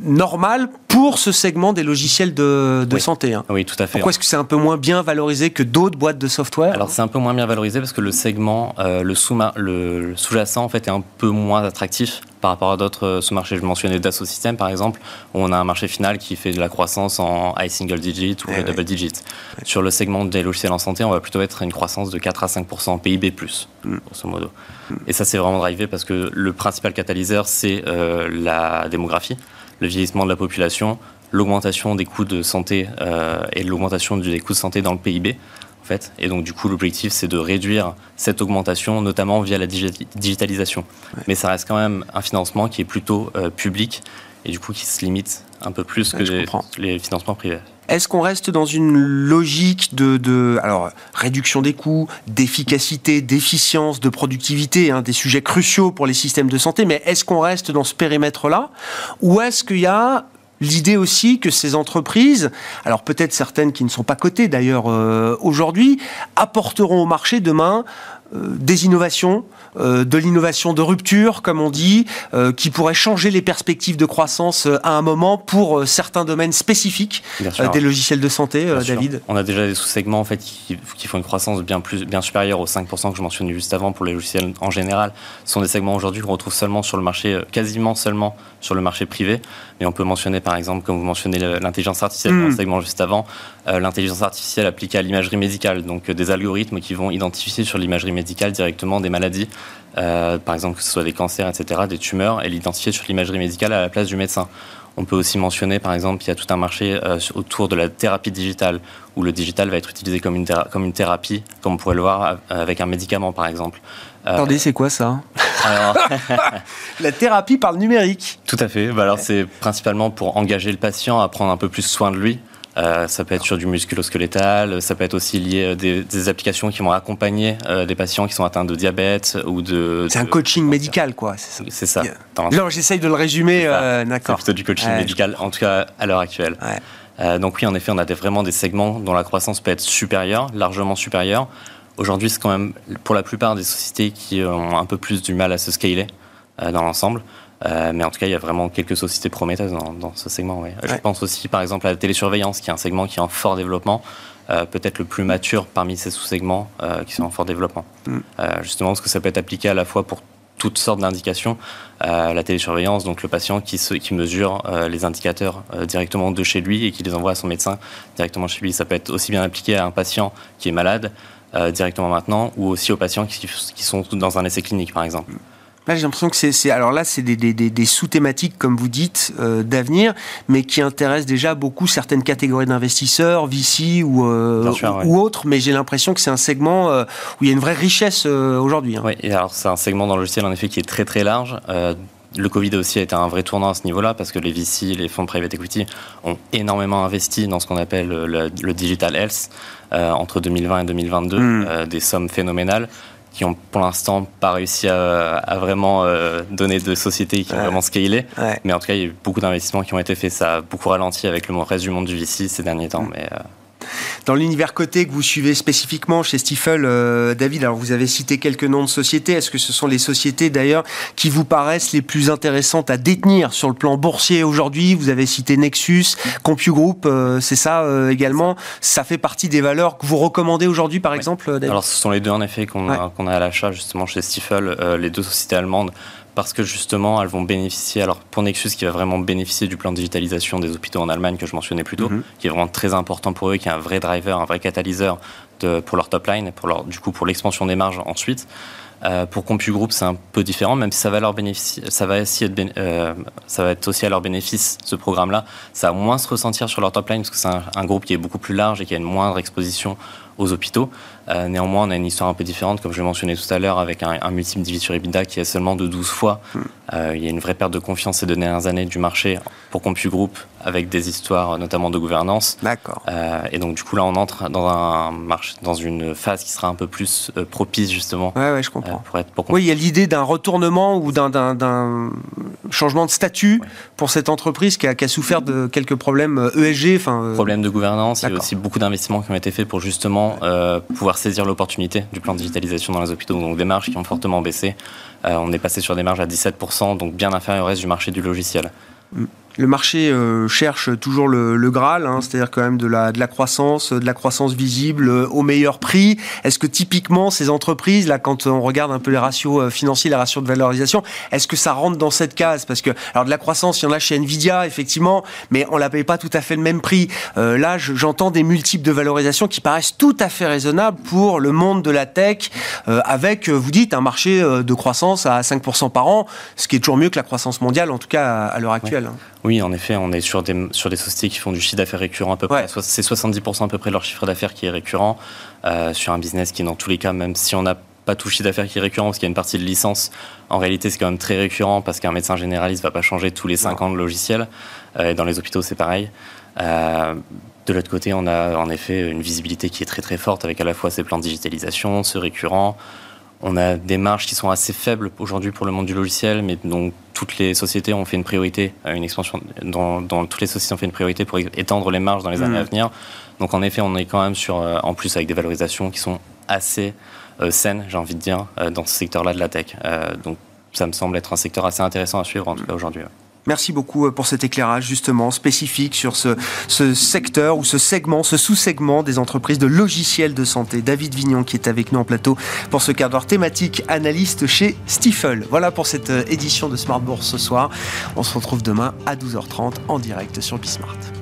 normales pour ce segment des logiciels de, santé. Hein. Oui, tout à fait. Pourquoi est-ce que c'est un peu moins bien valorisé que d'autres boîtes de software? Alors c'est un peu moins bien valorisé parce que le segment, le sous-jacent en fait est un peu moins attractif par rapport à d'autres euh, sous-marchés. Je mentionnais Dassault Systèmes, par exemple, où on a un marché final qui fait de la croissance en high single digit ou eh double digit. Sur le segment des logiciels en santé, on va plutôt être à une croissance de 4 à 5% PIB+, mm. grosso modo. Mm. Et ça, c'est vraiment drivé parce que le principal catalyseur, c'est euh, la démographie, le vieillissement de la population, l'augmentation des coûts de santé euh, et l'augmentation des coûts de santé dans le PIB. Et donc, du coup, l'objectif, c'est de réduire cette augmentation, notamment via la digitalisation. Mais ça reste quand même un financement qui est plutôt euh, public et du coup qui se limite un peu plus que les, financements privés. Est-ce qu'on reste dans une logique de, alors, réduction des coûts, d'efficacité, d'efficience, de productivité, hein, des sujets cruciaux pour les systèmes de santé, mais est-ce qu'on reste dans ce périmètre-là? Ou est-ce qu'il y a L'idée aussi que ces entreprises, alors peut-être certaines qui ne sont pas cotées d'ailleurs euh, aujourd'hui, apporteront au marché demain des innovations, euh, de l'innovation de rupture, comme on dit, euh, qui pourrait changer les perspectives de croissance à un moment pour certains domaines spécifiques des logiciels de santé, David. On a déjà des sous-segments en fait qui, font une croissance bien, plus, bien supérieure aux 5% que je mentionnais juste avant pour les logiciels en général. Ce sont des segments aujourd'hui qu'on retrouve seulement sur le marché, quasiment seulement sur le marché privé. Mais on peut mentionner par exemple, comme vous mentionnez l'intelligence artificielle dans le segment juste avant, l'intelligence artificielle appliquée à l'imagerie médicale, donc des algorithmes qui vont identifier sur l'imagerie médicale directement des maladies, euh, par exemple que ce soit des cancers, etc., des tumeurs, et l'identifier sur l'imagerie médicale à la place du médecin. On peut aussi mentionner, par exemple, qu'il y a tout un marché euh, autour de la thérapie digitale, où le digital va être utilisé comme une, comme une thérapie, comme on pourrait le voir euh, avec un médicament, par exemple. Attendez, c'est quoi ça? [laughs] La thérapie par le numérique. Tout à fait. Bah, alors, c'est principalement pour engager le patient à prendre un peu plus soin de lui, euh, ça peut être sur du musculo-squelettal, ça peut être aussi lié à des, applications qui vont accompagner euh, des patients qui sont atteints de diabète ou de. C'est un coaching médical, quoi. C'est ça. Non, j'essaye de le résumer. Euh, d'accord. C'est plutôt du coaching médical, en tout cas à l'heure actuelle. donc oui, en effet, on a vraiment des segments dont la croissance peut être supérieure, largement supérieure. Aujourd'hui, c'est quand même pour la plupart des sociétés qui ont un peu plus du mal à se scaler dans l'ensemble. Euh, mais en tout cas, il y a vraiment quelques sociétés prometteuses dans, ce segment. Je pense aussi, par exemple, à la télésurveillance, qui est un segment qui est en fort développement, euh, peut-être le plus mature parmi ces sous-segments euh, qui sont en fort développement. Mm. justement, parce que ça peut être appliqué à la fois pour toutes sortes d'indications. la télésurveillance, donc le patient qui, qui mesure les indicateurs directement de chez lui et qui les envoie à son médecin directement chez lui. Ça peut être aussi bien appliqué à un patient qui est malade directement maintenant ou aussi aux patients qui, qui, sont dans un essai clinique, par exemple. Là, j'ai l'impression que c'est, alors là, c'est des, sous-thématiques, comme vous dites, euh, d'avenir, mais qui intéressent déjà beaucoup certaines catégories d'investisseurs, VC ou, euh, ou autres. Mais j'ai l'impression que c'est un segment euh, où il y a une vraie richesse aujourd'hui. Hein. Oui, et alors c'est un segment dans le logiciel en effet qui est très très large. le Covid aussi a été un vrai tournant à ce niveau-là parce que les VC, les fonds de private equity ont énormément investi dans ce qu'on appelle le, digital health entre 2020 et 2022, hmm. des sommes phénoménales qui ont pour l'instant pas réussi à, vraiment euh, donner de sociétés qui ont vraiment scalé. Mais en tout cas, il y a eu beaucoup d'investissements qui ont été faits. Ça a beaucoup ralenti avec le reste du monde du VC ces derniers temps. Mm. Mais, euh, dans l'univers côté que vous suivez spécifiquement chez Stifel, euh, David, alors vous avez cité quelques noms de sociétés. Est-ce que ce sont les sociétés d'ailleurs qui vous paraissent les plus intéressantes à détenir sur le plan boursier aujourd'hui? Vous avez cité Nexus, CompuGroup, euh, c'est ça euh, également. Ça fait partie des valeurs que vous recommandez aujourd'hui, par exemple, David? Alors ce sont les deux en effet qu'on a, a, à l'achat justement chez Stifel, les deux sociétés allemandes parce que justement, elles vont bénéficier, alors pour Nexus, qui va vraiment bénéficier du plan de digitalisation des hôpitaux en Allemagne que je mentionnais plus tôt, mhm. qui est vraiment très important pour eux, qui est un vrai driver, un vrai catalyseur de, pour leur top line, pour leur, du coup pour l'expansion des marges ensuite. Euh, pour CompuGroup, c'est un peu différent, même si ça va leur bénéficier, ça va, aussi être, euh, ça va être aussi à leur bénéfice, ce programme-là. Ça va moins se ressentir sur leur top line, parce que c'est un, un, groupe qui est beaucoup plus large et qui a une moindre exposition aux hôpitaux. Euh, néanmoins, on a une histoire un peu différente, comme je le mentionnais tout à l'heure, avec un, un multiple divisé sur EBITDA qui est seulement de 12 fois. Hmm. Euh, il y a une vraie perte de confiance ces dernières années du marché pour CompuGroup, avec des histoires notamment de gouvernance. D'accord. Euh, et donc, du coup, là, on entre dans un marché, dans une phase qui sera un peu plus propice, justement. Ouais, ouais, je comprends. pour être, pour oui, il y a l'idée d'un retournement ou d'un changement de statut pour cette entreprise qui a, qui a, souffert de quelques problèmes ESG. Enfin, Problèmes de gouvernance. Il y a aussi beaucoup d'investissements qui ont été faits pour justement pouvoir saisir l'opportunité du plan de digitalisation dans les hôpitaux, donc des marges qui ont fortement baissé. Euh, on est passé sur des marges à 17%, donc bien inférieur au reste du marché du logiciel. Mm le marché euh, cherche toujours le, Graal, hein, c'est-à-dire quand même de la, de la croissance, de la croissance visible euh, au meilleur prix. Est-ce que typiquement ces entreprises, là, quand on regarde un peu les ratios euh, financiers, les ratios de valorisation, est-ce que ça rentre dans cette case? Parce que, alors de la croissance, il y en a chez Nvidia, effectivement, mais on la paye pas tout à fait le même prix. là, j'entends des multiples de valorisation qui paraissent tout à fait raisonnables pour le monde de la tech, avec, vous dites, un marché de croissance à 5% par an, ce qui est toujours mieux que la croissance mondiale, en tout cas à, l'heure actuelle. Hein. Oui, en effet, on est sur des, sur des sociétés qui font du chiffre d'affaires récurrent à peu près. C'est 70% à peu près de leur chiffre d'affaires qui est récurrent euh, sur un business qui, dans tous les cas, même si on n'a pas tout chiffre d'affaires qui est récurrent, parce qu'il y a une partie de licence, en réalité, c'est quand même très récurrent parce qu'un médecin généraliste ne va pas changer tous les 5 ans de logiciel. Euh, et dans les hôpitaux, c'est pareil. Euh, de l'autre côté, on a en effet une visibilité qui est très très forte avec à la fois ces plans de digitalisation, ce récurrent, on a des marges qui sont assez faibles aujourd'hui pour le monde du logiciel, mais donc toutes les sociétés ont fait une priorité, à une expansion, dans, toutes les sociétés ont fait une priorité pour étendre les marges dans les années mmh. à venir. Donc en effet, on est quand même sur, euh, en plus avec des valorisations qui sont assez euh, saines, j'ai envie de dire, euh, dans ce secteur-là de la tech. donc ça me semble être un secteur assez intéressant à suivre en tout cas aujourd'hui. Merci beaucoup euh, pour cet éclairage justement spécifique sur ce, secteur ou ce segment, ce sous-segment des entreprises de logiciels de santé. David Vignon qui est avec nous en plateau pour ce quart thématique, analyste chez Stifel. Voilà pour cette euh, édition de Smart Bourse ce soir. On se retrouve demain à 12h30 en direct sur Bismart.